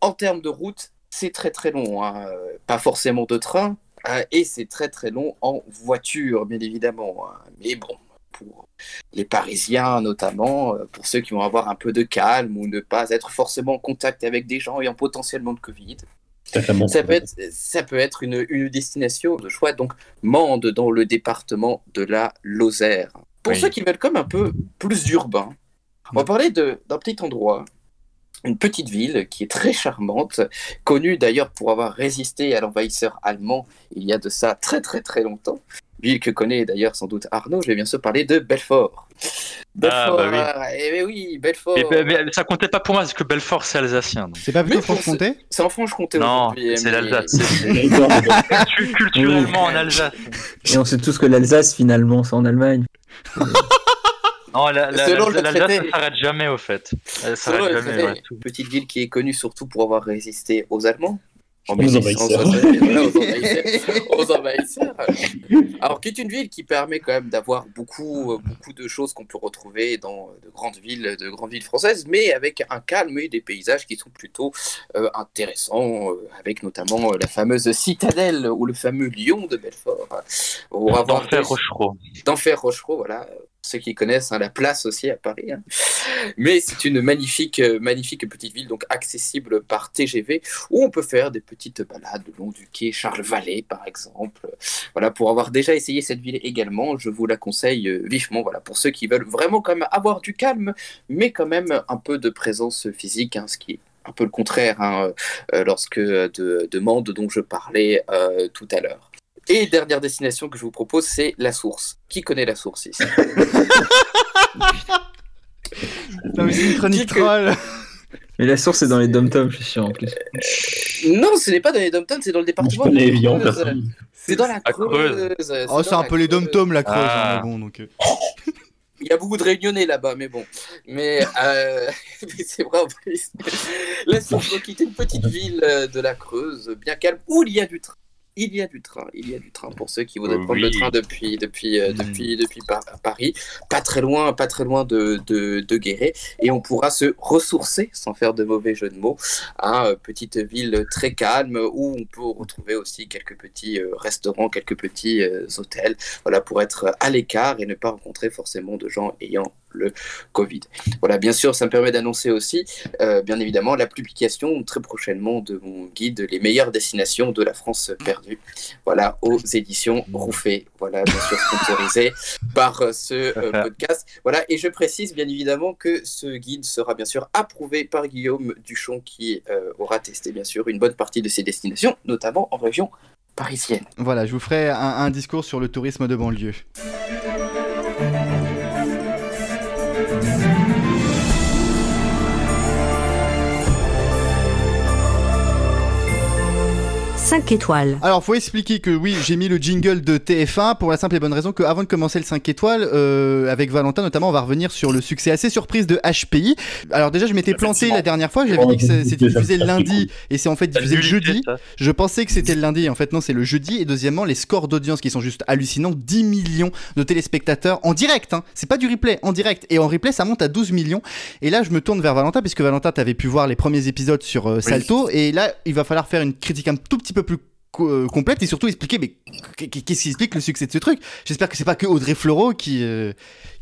en termes de route, c'est très très long. hein. Pas forcément de train, euh, et c'est très très long en voiture, bien évidemment. hein. Mais bon, pour les Parisiens notamment, euh, pour ceux qui vont avoir un peu de calme ou ne pas être forcément en contact avec des gens ayant potentiellement de Covid, ça peut être, ça peut être une, une destination de choix. Donc, Mende dans le département de la Lozère. Pour Oui. ceux qui veulent comme un peu plus urbain, on va parler de- d'un petit endroit, une petite ville qui est très charmante, connue d'ailleurs pour avoir résisté à l'envahisseur allemand il y a de ça très très très longtemps. Ville que connaît d'ailleurs sans doute Arnaud, je vais bien sûr parler de Belfort. Belfort, bah oui. eh ben oui, Belfort. Mais, mais- mais ça comptait pas pour moi parce que Belfort c'est alsacien. donc. C'est pas plutôt Franche-Comté C'est en Franche-Comté Non, c'est l'Alsace. Culturellement en Alsace. Et on sait tous que l'Alsace, finalement, c'est en Allemagne. Non, la- la- Selon la- le l'Alsace traité. ça s'arrête jamais au fait. Elle Selon le jamais. traité, ouais, petite ville qui est connue surtout pour avoir résisté aux Allemands. En Aux 1860, envahisseurs. voilà, aux envahisseurs. aux envahisseurs. Alors, qui est une ville qui permet quand même d'avoir beaucoup, euh, beaucoup de choses qu'on peut retrouver dans de grandes villes, de grandes villes françaises, mais avec un calme et des paysages qui sont plutôt euh, intéressants, euh, avec notamment euh, la fameuse citadelle ou le fameux lion de Belfort. hein, D'enfer des- Rochereau. d'Enfer Rochereau, voilà. Ceux qui connaissent hein, la place aussi à Paris. hein. Mais c'est une magnifique, euh, magnifique petite ville, donc accessible par TGV, où on peut faire des petites balades le long du quai Charles Vallée, par exemple. Voilà, pour avoir déjà essayé cette ville également, je vous la conseille euh, vivement. Voilà, pour ceux qui veulent vraiment quand même avoir du calme, mais quand même un peu de présence physique, hein, ce qui est un peu le contraire euh, lorsque de, de Mende dont je parlais tout à l'heure. Et dernière destination que je vous propose, c'est la source. Qui connaît la source ici? Non, mais c'est une chronique troll. Mais la source, c'est dans les dom-toms, je suis sûr, en plus. Non, ce n'est pas dans les dom c'est dans le département. connais de. C'est dans la La Creuse. Oh, c'est un la peu les dom-toms, la creuse. Ah. hein, bon, donc. euh. Il y a beaucoup de réunionnais là-bas, mais bon. Mais, euh, mais c'est vrai en plus. Là, si on peut quitter une petite ville euh, de la Creuse, bien calme, où il y a du train. Il y a du train, il y a du train pour ceux qui voudraient Oui. prendre le train depuis, depuis, euh, Mm. depuis, depuis Par- Paris. Pas très loin, pas très loin de, de, de Guéret. Et on pourra se ressourcer, sans faire de mauvais jeu de mots, à une petite ville très calme où on peut retrouver aussi quelques petits euh, restaurants, quelques petits euh, hôtels voilà, pour être à l'écart et ne pas rencontrer forcément de gens ayant le Covid. Voilà, bien sûr, ça me permet d'annoncer aussi, euh, bien évidemment, la publication très prochainement de mon guide Les meilleures destinations de la France perdue. Voilà, aux éditions Rouffet. Voilà, bien sûr, sponsorisé par euh, ce euh, podcast. Voilà, et je précise bien évidemment que ce guide sera bien sûr approuvé par Guillaume Duchon qui aura testé bien sûr une bonne partie de ces destinations, notamment en région parisienne. Voilà, je vous ferai un, un discours sur le tourisme de banlieue. Cinq étoiles. Alors, faut expliquer que oui, j'ai mis le jingle de TF1 pour la simple et bonne raison qu'avant de commencer le 5 étoiles, euh, avec Valentin notamment, on va revenir sur le succès assez surprise de HPI. Alors déjà, je m'étais planté la dernière fois, j'avais dit que c'était diffusé le lundi et c'est en fait diffusé le jeudi. Je pensais que c'était le lundi, en fait non, c'est le jeudi. Et deuxièmement, les scores d'audience qui sont juste hallucinants, 10 millions de téléspectateurs en direct. Hein. C'est pas du replay, en direct. Et en replay, ça monte à 12 millions. Et là, je me tourne vers Valentin puisque Valentin, t'avais pu voir les premiers épisodes sur euh, Salto. Et là, il va falloir faire une critique un tout petit peu plus co- euh, complète et surtout expliquer mais qu- qu'est-ce qui explique le succès de ce truc? J'espère que c'est pas que Audrey Fleurot qui euh,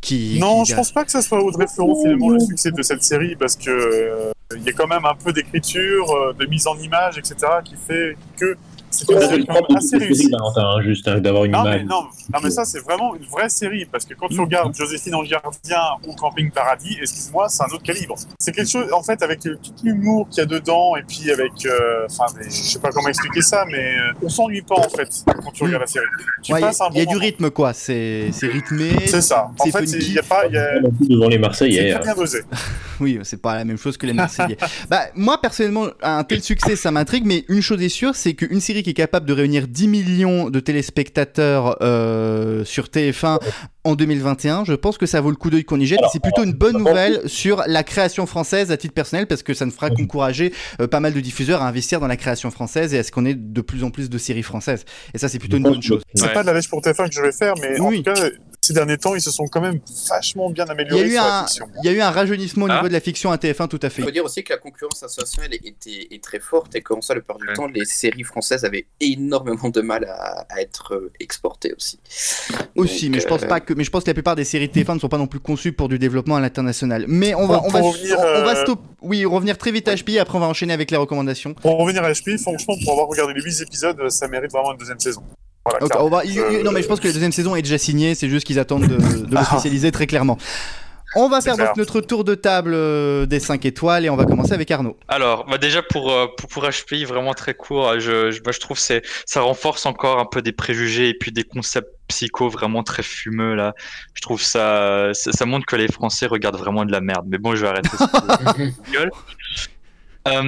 qui Non, qui- je pense pas que ça soit Audrey Fleurot finalement le succès de cette série parce que euh, il y a quand même un peu d'écriture, de mise en image, etc. qui fait que c'est assez. Valentin, hein, juste hein, d'avoir une Non mais, image. non, non, mais ça, c'est vraiment une vraie série. Parce que quand tu regardes Joséphine en gardien ou Camping Paradis, excuse-moi, c'est un autre calibre. C'est quelque chose, en fait, avec euh, tout l'humour qu'il y a dedans, et puis avec. euh, Enfin, je sais pas comment expliquer ça, mais euh, on s'ennuie pas, en fait, quand tu regardes la série. Ouais, il y a du rythme quoi, c'est c'est rythmé. C'est ça. En c'est fait, il y a pas. il Y a... Devant les C'est Marseillais. très hein. bien dosé. Oui, c'est pas la même chose que les Marseillais. bah, moi, personnellement, un tel succès, ça m'intrigue, mais une chose est sûre, c'est qu'une série qui est capable de réunir 10 millions de téléspectateurs euh, sur TF1 en 2021, je pense que ça vaut le coup d'œil qu'on y jette. C'est plutôt une bonne nouvelle sur la création française à titre personnel, parce que ça ne fera qu'encourager euh, pas mal de diffuseurs à investir dans la création française et à ce qu'on ait de plus en plus de séries françaises. Et ça, c'est plutôt une bonne chose. C'est Ouais. pas de la lèche pour TF1 que je vais faire, mais en Oui. tout cas, ces derniers temps, ils se sont quand même vachement bien Il y, a améliorés eu sur la un, fiction. il y a eu un rajeunissement au Ah. niveau de la fiction à TF1, tout à fait. Il faut dire aussi que la concurrence internationale était, est très forte et qu'en ça, le plupart du Ouais. temps, les séries françaises avaient énormément de mal à, à être euh, exportées aussi. Aussi, Donc, mais je pense euh, pas que, mais je pense que la plupart des séries TF1 ne sont pas non plus conçues pour du développement à l'international. Mais on va, on revenir, on, on va euh, stop, oui, revenir très vite à HPI. Après, on va enchaîner avec les recommandations. Pour revenir à HP, franchement, pour avoir regardé les 8 épisodes, ça mérite vraiment une deuxième saison. Voilà, Ok, clairement. on va, y- y- Euh, non, mais je pense que la deuxième saison est déjà signée. C'est juste qu'ils attendent de, de le Ah. spécialiser très clairement. On va faire donc notre tour de table euh, des 5 étoiles et on va commencer avec Arnaud. Alors, bah déjà pour, euh, pour, pour HPI, vraiment très court, je, je, bah, je trouve que ça renforce encore un peu des préjugés et puis des concepts psycho vraiment très fumeux là. Je trouve ça, ça, ça montre que les Français regardent vraiment de la merde. Mais bon, je vais arrêter. Euh,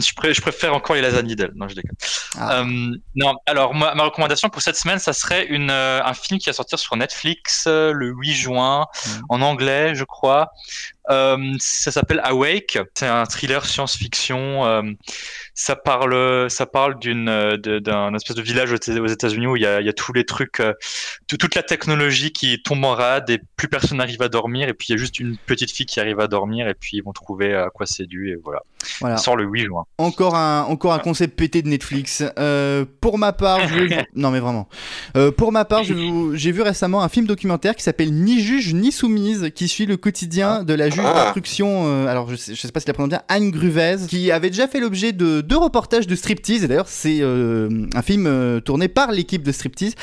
je, pré- je préfère encore les lasagnes d'elle. Non, je déconne. Ah. Euh, non, alors ma, ma recommandation pour cette semaine, ça serait une, euh, un film qui va sortir sur Netflix le 8 juin, en anglais, je crois. Euh, ça s'appelle Awake. C'est un thriller science-fiction. Euh, ça parle, ça parle d'une, euh, d'un espèce de village aux Éta- aux États-Unis où il y a, il y a tous les trucs, euh, tout- toute la technologie qui tombe en rade et plus personne n'arrive à dormir. Et puis il y a juste une petite fille qui arrive à dormir et puis ils vont trouver à quoi c'est dû et voilà. Voilà. Sort le 8 juin. Encore un, encore un concept pété de Netflix. Pour ma part, je non mais vraiment. Pour ma part, j'ai vu récemment un film documentaire qui s'appelle Ni juge ni soumise, qui suit le quotidien de la juge Ah. d'instruction. euh, alors je sais, je sais pas si la prononce bien, Anne Gruvez, qui avait déjà fait l'objet de deux reportages de striptease. Et d'ailleurs, c'est euh, un film euh, tourné par l'équipe de striptease.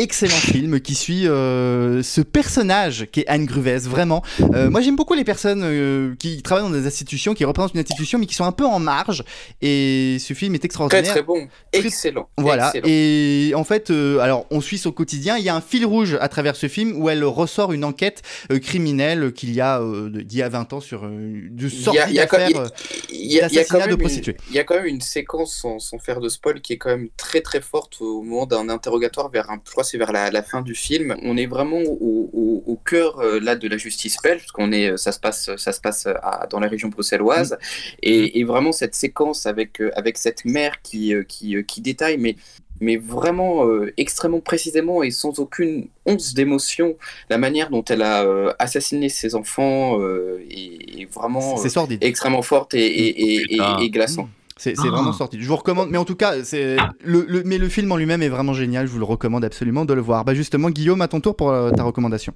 Excellent film qui suit euh, ce personnage qui est Anne Gruvez, vraiment. Euh, moi j'aime beaucoup les personnes euh, qui travaillent dans des institutions, qui représentent une institution mais qui sont un peu en marge. Et ce film est Très extraordinaire. très bon. Excellent. Voilà, Excellent. et en fait, alors on suit son quotidien. Il y a un fil rouge à travers ce film où elle ressort une enquête criminelle qu'il y a d'il y a 20 ans sur a- sortie d'affaires. d'assassinat de prostituées. il y a quand même une séquence sans, sans faire de spoil qui est quand même très très forte au moment d'un interrogatoire vers un, que c'est vers la, la fin du film. On est vraiment au, au, au cœur euh, là de la justice belge parce qu'on est, ça se passe, ça se passe à- dans la région bruxelloise et, et vraiment cette séquence avec euh, avec cette mère qui euh, qui, euh, qui détaille mais mais vraiment euh, extrêmement précisément et sans aucune once d'émotion la manière dont elle a euh, assassiné ses enfants euh, est, est vraiment euh, extrêmement forte et, et, et, Putain. et, et glaçant. C'est c'est Ah. vraiment sorti. Je vous recommande, mais en tout cas, c'est le, le- mais le film en lui-même est vraiment génial. Je vous le recommande absolument de le voir. Bah justement, Guillaume, à ton tour pour euh, ta recommandation.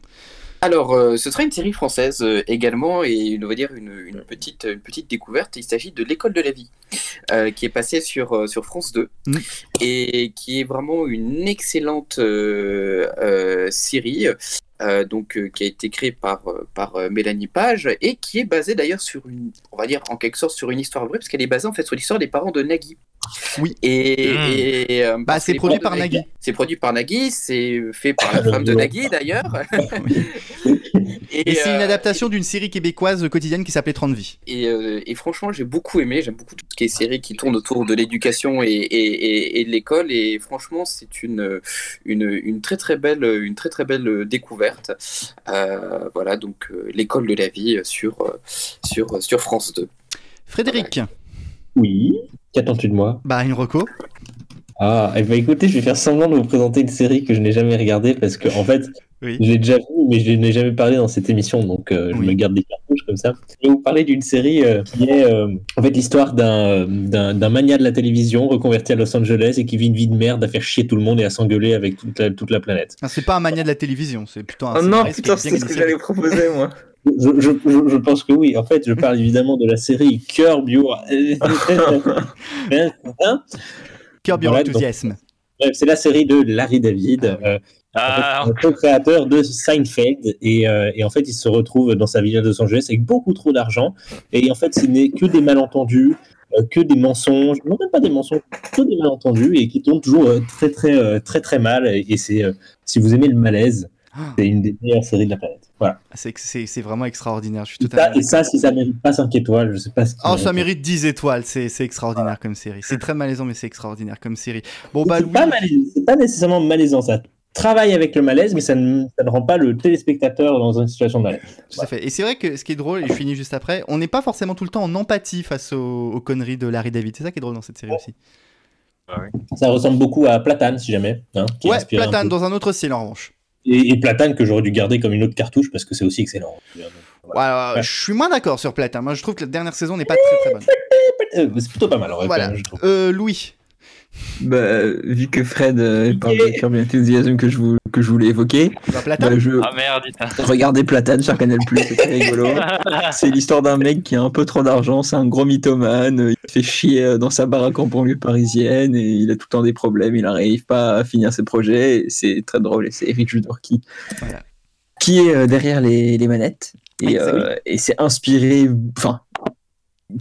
Alors, euh, ce sera une série française euh, également et on va dire une, une petite, une petite découverte. Il s'agit de L'école de la vie, euh, qui est passée sur, sur France 2 Mm. et qui est vraiment une excellente série. Euh, donc, euh, qui a été créée par, euh, par euh, Mélanie Page et qui est basée d'ailleurs sur une, on va dire en quelque sorte sur une histoire vraie, parce qu'elle est basée en fait sur l'histoire des parents de Nagui. Oui. Et, Mm. et, euh, Bah, que c'est produit par Nagui. C'est produit par Nagui, c'est fait par la femme de Nagui d'ailleurs. Et, c'est une euh, adaptation d'une série québécoise quotidienne qui s'appelait 30 vies. Et, euh, et franchement, j'ai beaucoup aimé. J'aime beaucoup tout ce qui est séries qui tournent autour de l'éducation et, et, et, et de l'école. Et franchement, c'est une, une, une très très belle, une très très belle découverte. Euh, voilà, donc euh, l'école de la vie sur, sur, sur France 2. Frédéric, Oui. Qu'attends-tu de moi? Bah une reco. Ah, et bah écoutez, je vais faire semblant de vous présenter une série que je n'ai jamais regardée parce que, en fait, Oui. je l'ai déjà vue, mais je n'ai jamais parlé dans cette émission, donc euh, je Oui. me garde des cartouches comme ça. Je vais vous parler d'une série euh, qui est euh, en fait l'histoire d'un d'un d'un mania de la télévision reconverti à Los Angeles et qui vit une vie de merde à faire chier tout le monde et à s'engueuler avec toute la, toute la planète. Ah, c'est pas un mania de la télévision, c'est plutôt un. Oh non, putain, c'est ce que j'allais proposer, moi. Je, je, je, je pense que oui. En fait, je parle évidemment de la série Curb Your... Hein? Curb Your Voilà, donc- Enthusiasm. Bref, c'est la série de Larry David, Ah, le co-créateur de Seinfeld. Et, euh, et en fait, il se retrouve dans sa ville de Los Angeles avec beaucoup trop d'argent. Et en fait, ce n'est que des malentendus, euh, que des mensonges, non même pas des mensonges, que des malentendus et qui tournent toujours euh, très très très très mal. Et, et c'est, si vous aimez le malaise, Ah. c'est une des meilleures séries de la planète. Voilà. C'est c'est c'est vraiment extraordinaire. Je suis Et tout à ça, et ça, si ça mérite pas 5 étoiles, je sais pas ce Oh, ça mérite 10 étoiles, c'est c'est extraordinaire comme série. C'est très malaisant, mais c'est extraordinaire comme série. Bon, bah, pas, c'est pas nécessairement malaisant, ça travaille avec le malaise, mais ça ne, ça ne rend pas le téléspectateur dans une situation de malaise. tout à fait. Et c'est vrai que ce qui est drôle, et je finis juste après, on n'est pas forcément tout le temps en empathie face aux, aux conneries de Larry David. C'est ça qui est drôle dans cette série aussi. Ça ressemble beaucoup à Platane, si jamais. hein, qui Ouais, un Platane dans un autre style en revanche. Et, et Platane que j'aurais dû garder comme une autre cartouche parce que c'est aussi excellent. Voilà, je suis moins d'accord sur Platane. Moi, je trouve que la dernière saison n'est pas très très bonne. Euh, c'est plutôt pas mal, en vrai, Voilà. quand même, je trouve. Euh, Louis. Bah, vu que Fred euh, parle de Enthusiasm que je, vous, que je voulais évoquer, Bah, Platane bah, je ah merde, regardez Platane sur Canal+, c'est très rigolo. C'est l'histoire d'un mec qui a un peu trop d'argent, c'est un gros mythomane, euh, il fait chier euh, dans sa baraque en banlieue parisienne et il a tout le temps des problèmes, il n'arrive pas à finir ses projets, et c'est très drôle et c'est Eric Judor qui, Voilà. qui est euh, derrière les, les manettes et, c'est euh, et c'est inspiré, enfin,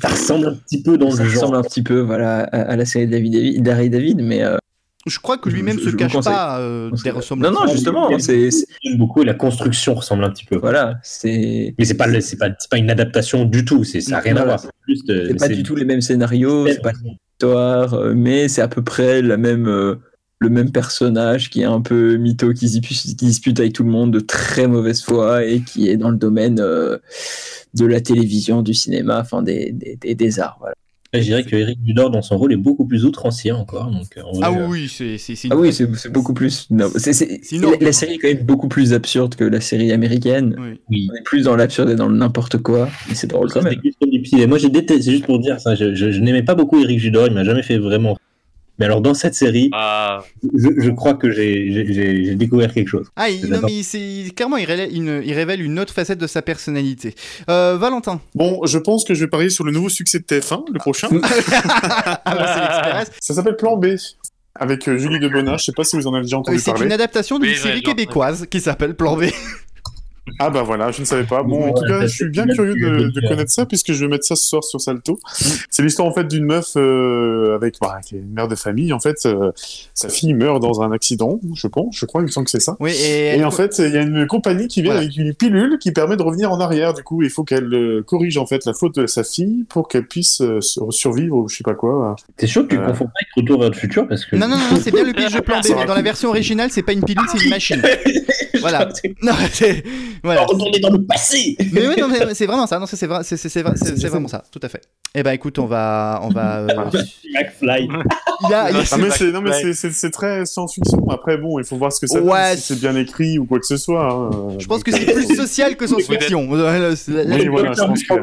Ça ressemble un petit peu dans ça le genre. ressemble un petit peu voilà, à, à la série de David, David, d'Harry David, mais euh, Je crois que lui-même se cache pas euh, des non, ressemblances. non, justement, c'est beaucoup et la construction ressemble un petit peu. voilà, c'est Mais c'est pas, c'est pas, c'est pas une adaptation du tout, c'est, ça n'a rien à Voilà. voir. C'est euh, pas du tout les mêmes scénarios, c'est pas l'histoire, euh, mais c'est à peu près la même, euh, le même personnage qui est un peu mytho, qui, dispute- qui dispute avec tout le monde de très mauvaise foi et qui est dans le domaine euh, de la télévision, du cinéma, enfin des, des, des, des arts. Voilà. Je dirais que Eric Dudor dans son rôle est beaucoup plus outrancier encore. Donc, euh, en vrai, Ah oui, c'est Ah oui, c'est beaucoup plus. non, c'est- c'est- C'est une la, série est quand même beaucoup plus absurde que la série américaine. Oui. On est plus dans l'absurde et dans le n'importe quoi, mais c'est drôle Ça, quand même. juste Moi, j'ai détesté, c'est juste pour dire ça, je, je- je n'aimais pas beaucoup Eric Judor, il m'a jamais fait vraiment. Mais alors, dans cette série, Ah, je, je crois que j'ai, découvert quelque chose. Ah, il, non, mais il- c'est- clairement, il révèle, une, il révèle une autre facette de sa personnalité. Euh, Valentin. Bon, je pense que je vais parier sur le nouveau succès de TF1, le prochain. Ah, bah, c'est. Ça s'appelle Plan B. avec euh, Julie Debona. Je sais pas si vous en avez déjà entendu Euh, C'est parler. une adaptation d'une Oui, série québécoise qui s'appelle Plan B. Ah bah voilà, je ne savais pas. Bon, en tout cas, ça, je suis bien curieux de, connaître ça puisque je vais mettre ça ce soir sur Salto. C'est l'histoire en fait d'une meuf euh, avec bah, qui est une mère de famille. En fait, euh, sa fille meurt dans un accident, je pense. Je crois, il me semble que c'est ça. Oui, et, Et en fait, il y a une compagnie qui vient Voilà. avec une pilule qui permet de revenir en arrière. Du coup, il faut qu'elle euh, corrige en fait la faute de sa fille pour qu'elle puisse euh, sur- survivre ou je sais pas quoi. T'es sûr que tu Euh. confonds pas avec Retour vers le futur parce que. Non, non, non, non, c'est bien le pitch de Plan B, mais dans la version originale, c'est pas une pilule, c'est une machine. Voilà. Non, c'est. Voilà. Retourner dans le passé. Mais oui, non, mais c'est vraiment ça. Non, c'est c'est vrai- vraiment ça. Tout à fait. Eh ben, écoute, on va, on va. euh, McFly. il y a- il y a- Ah, mais c'est non mais c'est- très science-fiction. Après bon, il faut voir ce que ça donne, Ouais, si c'est bien écrit ou quoi que ce soit. hein. Je pense que c'est plus social que science-fiction. Oui, voilà, je pense que-.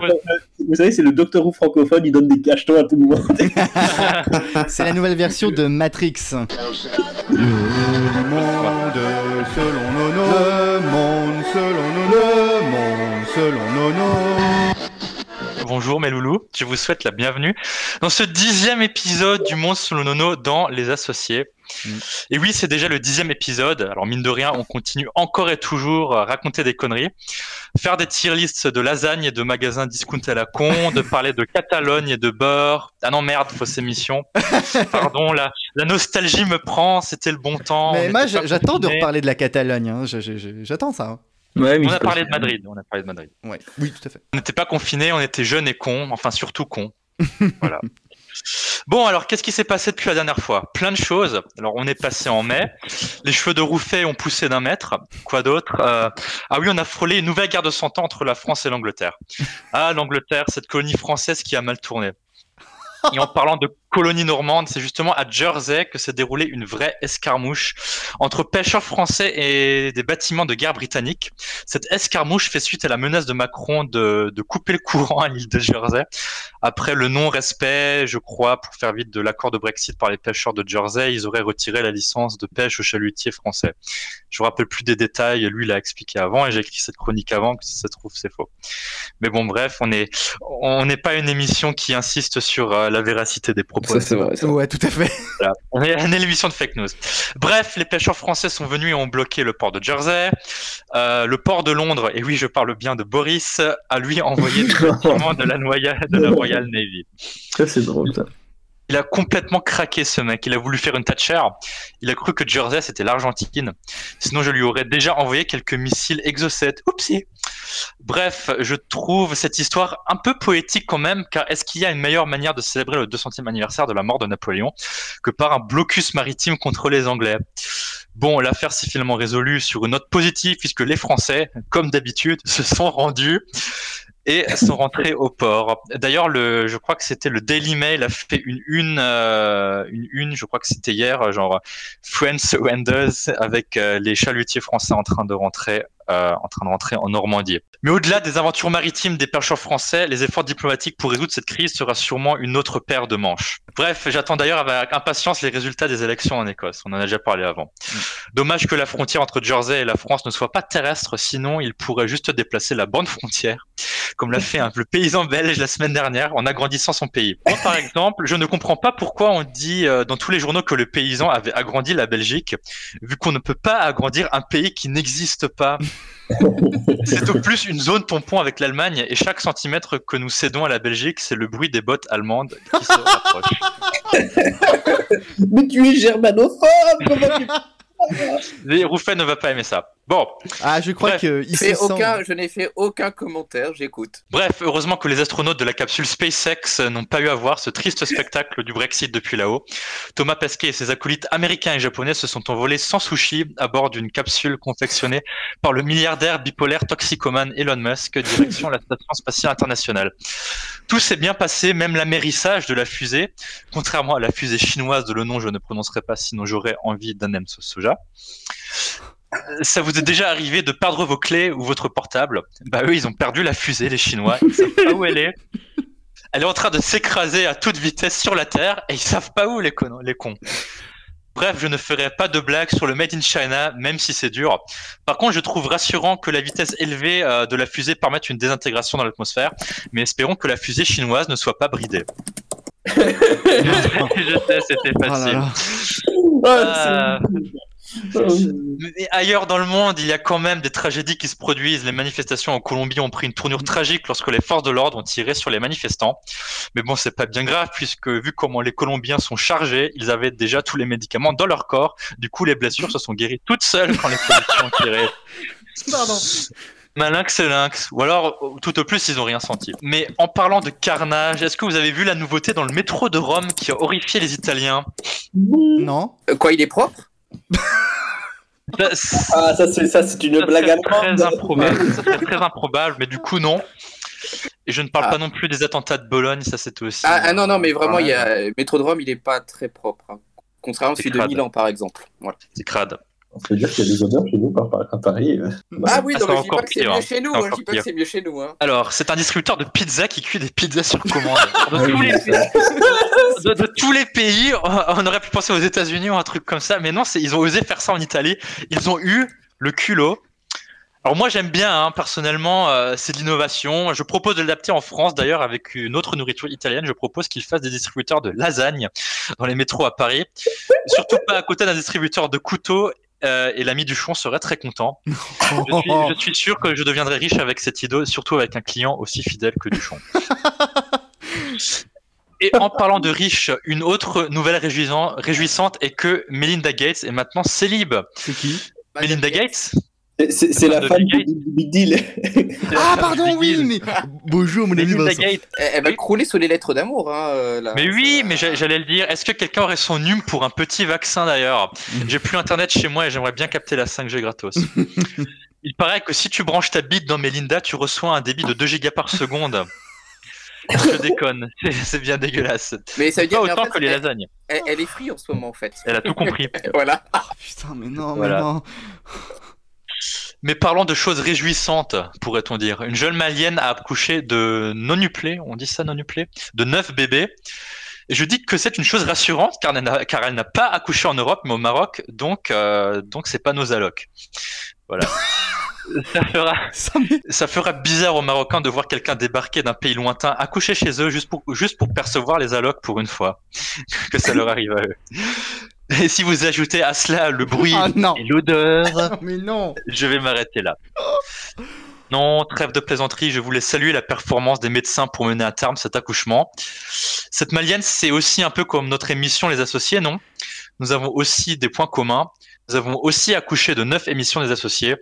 Vous savez, c'est le Docteur Who francophone, il donne des cachetons à tout le monde. C'est la nouvelle version de Matrix. Le monde selon Nono. Le monde selon Nono. Le monde selon Nono. Bonjour mes loulous, je vous souhaite la bienvenue dans ce dixième épisode du Monde selon Nono dans Les Associés. Mm. Et oui, c'est déjà le dixième épisode. Alors mine de rien, on continue encore et toujours à raconter des conneries, faire des tier lists de lasagne et de magasins discount à la con, de parler de Catalogne et de beurre. Ah non merde, fausse émission. Pardon, la, la nostalgie me prend. C'était le bon temps. Mais moi, j'attends de reparler de la Catalogne. hein. J'attends ça. hein. Ouais, mais On a parlé de Madrid. On a parlé de Madrid. Ouais. Oui, tout à fait. On n'était pas confinés, on était jeunes et cons, enfin surtout cons. voilà. Bon, alors qu'est-ce qui s'est passé depuis la dernière fois? Plein de choses. Alors on est passé en mai, les cheveux de Rouffet ont poussé d'un mètre. Quoi d'autre? Euh, Ah oui, on a frôlé une nouvelle guerre de cent ans entre la France et l'Angleterre. Ah, l'Angleterre, cette colonie française qui a mal tourné. Et en parlant de colonie normande, c'est justement à Jersey que s'est déroulée une vraie escarmouche entre pêcheurs français et des bâtiments de guerre britanniques. Cette escarmouche fait suite à la menace de Macron de, couper le courant à l'île de Jersey. Après le non-respect, je crois, pour faire vite de l'accord de Brexit par les pêcheurs de Jersey, ils auraient retiré la licence de pêche aux chalutiers français. Je me rappelle plus des détails, lui l'a expliqué avant et j'ai écrit cette chronique avant, que si ça se trouve c'est faux. Mais bon, bref, on on n'est pas une émission qui insiste sur euh, la véracité des propos. Ça, c'est vrai. ça. Ouais, tout à fait. Voilà. On est, on est l'émission de fake news. Bref, les pêcheurs français sont venus et ont bloqué le port de Jersey. Euh, le port de Londres, et oui, je parle bien de Boris, a lui envoyé des bâtiments de la, noya- de la Royal Navy. Ça, c'est drôle, ça. Il a complètement craqué ce mec. Il a voulu faire une Thatcher. Il a cru que Jersey c'était l'Argentine. Sinon, je lui aurais déjà envoyé quelques missiles Exocet. Oupsie. Bref, je trouve cette histoire un peu poétique quand même, car est-ce qu'il y a une meilleure manière de célébrer le 200e anniversaire de la mort de Napoléon que par un blocus maritime contre les Anglais? Bon, l'affaire s'est finalement résolue sur une note positive puisque les Français, comme d'habitude, se sont rendus et sont rentrés au port. D'ailleurs, le, je crois que c'était le Daily Mail a fait une une, euh, une une, je crois que c'était hier, genre Friends Surrenders avec euh, les chalutiers français en train de rentrer. Euh, en train de rentrer en Normandie. Mais au-delà des aventures maritimes des pêcheurs français, les efforts diplomatiques pour résoudre cette crise sera sûrement une autre paire de manches. Bref, j'attends d'ailleurs avec impatience les résultats des élections en Écosse. On en a déjà parlé avant. Dommage que la frontière entre Jersey et la France ne soit pas terrestre, sinon il pourrait juste déplacer la bande frontière, comme l'a fait un, le paysan belge la semaine dernière en agrandissant son pays. Moi, par exemple, je ne comprends pas pourquoi on dit euh, dans tous les journaux que le paysan avait agrandi la Belgique, vu qu'on ne peut pas agrandir un pays qui n'existe pas. C'est au plus une zone tampon avec l'Allemagne et chaque centimètre que nous cédons à la Belgique, c'est le bruit des bottes allemandes qui se rapprochent. Mais tu es germanophobe comment tu- Rouffet ne va pas aimer ça. Bon, Ah, je crois se aucun, je n'ai fait aucun commentaire, j'écoute. Bref, heureusement que les astronautes de la capsule SpaceX n'ont pas eu à voir ce triste spectacle du Brexit depuis là-haut. Thomas Pesquet et ses acolytes américains et japonais se sont envolés sans sushi à bord d'une capsule confectionnée par le milliardaire bipolaire toxicomane Elon Musk, direction la station spatiale internationale. Tout s'est bien passé, même l'amérissage de la fusée, contrairement à la fusée chinoise de le nom je ne prononcerai pas sinon j'aurais envie d'un M soja. Ça vous est déjà arrivé de perdre vos clés ou votre portable? Bah eux, ils ont perdu la fusée, les Chinois. Ils savent pas où elle est. Elle est en train de s'écraser à toute vitesse sur la Terre et ils savent pas où les cons. Les cons. Bref, je ne ferai pas de blagues sur le Made in China, même si c'est dur. Par contre, je trouve rassurant que la vitesse élevée euh, de la fusée permette une désintégration dans l'atmosphère, mais espérons que la fusée chinoise ne soit pas bridée. je sais, c'était Oh là facile. là. Euh, mais ailleurs dans le monde, il y a quand même des tragédies qui se produisent. Les manifestations en Colombie ont pris une tournure tragique lorsque les forces de l'ordre ont tiré sur les manifestants. Mais bon, c'est pas bien grave puisque vu comment les Colombiens sont chargés, ils avaient déjà tous les médicaments dans leur corps. Du coup, les blessures se sont guéries toutes seules quand les policiers ont tiré. Pardon. Malin que c'est lynx. Ou alors, tout au plus, ils ont rien senti. Mais en parlant de carnage, est-ce que vous avez vu la nouveauté dans le métro de Rome qui a horrifié les Italiens? Non. Euh, Quoi, il est propre? Ah, ça, c'est, ça, c'est une Ça blague serait très improbable. Ça serait très improbable, mais du coup, non. Et je ne parle Ah. pas non plus des attentats de Bologne, ça c'était aussi. ah, ah, non, non, mais vraiment, Ouais. il y a... Métro de Rome, il est pas très propre. hein. Contrairement à celui de. Milan, par exemple. Voilà. C'est crade. On peut dire qu'il y a des odeurs chez nous à Paris. euh. Ah oui, Ah, non, c'est mais je dis encore pas que c'est mieux chez nous. Hein, Je dis pas que c'est mieux chez nous. Hein. Alors, c'est un distributeur de pizza qui cuit des pizzas sur commande. De, oui, tous, les, c'est ça. de- de tous les pays, on aurait pu penser aux États-Unis ou un truc comme ça, mais non, ils ont osé faire ça en Italie. Ils ont eu le culot. Alors moi j'aime bien hein, personnellement, euh, c'est de l'innovation. Je propose de l'adapter en France d'ailleurs avec une autre nourriture italienne. Je propose qu'ils fassent des distributeurs de lasagne dans les métros à Paris. Surtout pas à côté d'un distributeur de couteaux. Euh, et l'ami Duchon serait très content. Je suis, je suis sûr que je deviendrai riche avec cette idée, surtout avec un client aussi fidèle que Duchon. Et en parlant de riche, une autre nouvelle réjouissant- réjouissante est que Melinda Gates est maintenant célib. C'est qui? Melinda Gates? C'est- la de femme Bill du du Big Deal. Ah, pardon, oui, mais. Bonjour, mon ami Vincent. Elle, va crouler sous les lettres d'amour. Hein, euh, là. Mais oui, mais j'a- j'allais le dire. Est-ce que quelqu'un aurait son num pour un petit vaccin d'ailleurs? J'ai plus internet chez moi et j'aimerais bien capter la 5G gratos. Il paraît que si tu branches ta bite dans Melinda, tu reçois un débit de 2 gigas par seconde. Je déconne, c'est- bien dégueulasse. Mais ça veut dire Pas mais en autant fait, que les elle, lasagnes. elle- elle est free en ce moment, en fait. Elle a tout compris. Voilà. Putain, mais non, Voilà. mais non. Mais parlons de choses réjouissantes, pourrait-on dire. Une jeune malienne a accouché de nonuplé, on dit ça nonuplé, de neuf bébés. Et je dis que c'est une chose rassurante car elle n'a, pas accouché en Europe mais au Maroc, donc euh, donc c'est pas nos allocs. Voilà. ça fera ça fera bizarre aux Marocains de voir quelqu'un débarquer d'un pays lointain, accoucher chez eux juste pour juste pour percevoir les allocs pour une fois que ça leur arrive à eux. Et si vous ajoutez à cela le bruit Ah non. et l'odeur, Ah, Mais non. je vais m'arrêter là. Non, trêve de plaisanterie, je voulais saluer la performance des médecins pour mener à terme cet accouchement. Cette malienne, c'est aussi un peu comme notre émission Les Associés, non? Nous avons aussi des points communs. Nous avons aussi accouché de neuf émissions des Associés.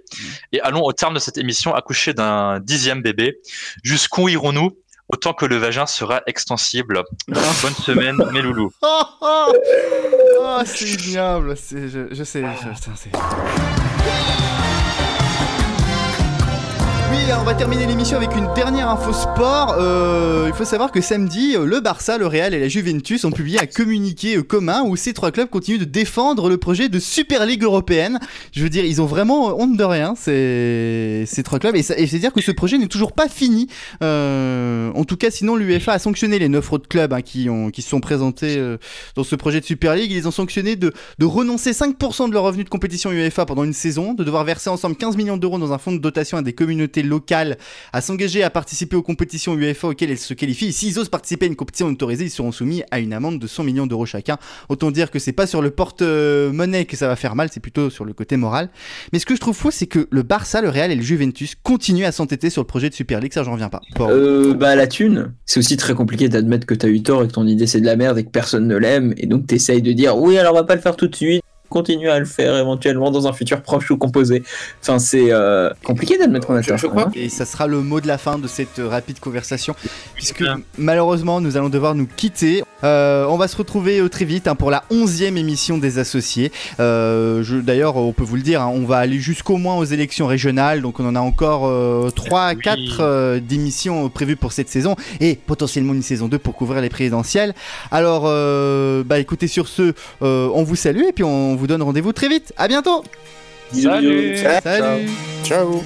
Et allons au terme de cette émission accoucher d'un dixième bébé. Jusqu'où irons-nous? Autant que le vagin sera extensible. Bonne semaine, mes loulous. Oh, c'est ignoble. Je, je sais. je- putain, on va terminer l'émission avec une dernière info sport. Euh, il faut savoir que samedi, euh, le Barça, le Real et la Juventus ont publié un communiqué euh, commun où ces trois clubs continuent de défendre le projet de Super Ligue européenne. Je veux dire, ils ont vraiment honte de rien, ces, ces trois clubs. Et, et c'est dire que ce projet n'est toujours pas fini. En tout cas, sinon, l'UEFA a sanctionné les neuf autres clubs hein, qui, se sont présentés dans ce projet de Super League. Ils ont sanctionnés de, de renoncer 5% de leur revenu de compétition UEFA pendant une saison, de devoir verser ensemble 15 millions d'euros dans un fonds de dotation à des communautés locales, à s'engager à participer aux compétitions UEFA auxquelles elles se qualifient. S'ils osent participer à une compétition autorisée, ils seront soumis à une amende de 100 millions d'euros chacun. Autant dire que c'est pas sur le porte-monnaie que ça va faire mal, c'est plutôt sur le côté moral. Mais ce que je trouve fou, c'est que le Barça, le Real et le Juventus continuent à s'entêter sur le projet de Super League, ça j'en reviens pas. Euh, bah la thune, c'est aussi très compliqué d'admettre que t'as eu tort et que ton idée c'est de la merde et que personne ne l'aime et donc t'essayes de dire oui alors on va pas le faire tout de suite, continue à le faire éventuellement dans un futur proche ou composé. Enfin c'est euh, compliqué d'admettre qu'on a Je, tort. je crois hein. Et ça sera le mot de la fin de cette euh, rapide conversation, puisque malheureusement nous allons devoir nous quitter. Euh, on va se retrouver euh, très vite hein, pour la onzième émission des associés. Euh, D'ailleurs, on peut vous le dire, hein, on va aller jusqu'au moins aux élections régionales, donc on en a encore euh, 3 à Oui. 4 d'émissions prévues pour cette saison, et potentiellement une saison 2 pour couvrir les présidentielles. Alors, euh, bah écoutez, sur ce, euh, on vous salue et puis on vous donne rendez-vous très vite. À bientôt. Salut. Salut. Ciao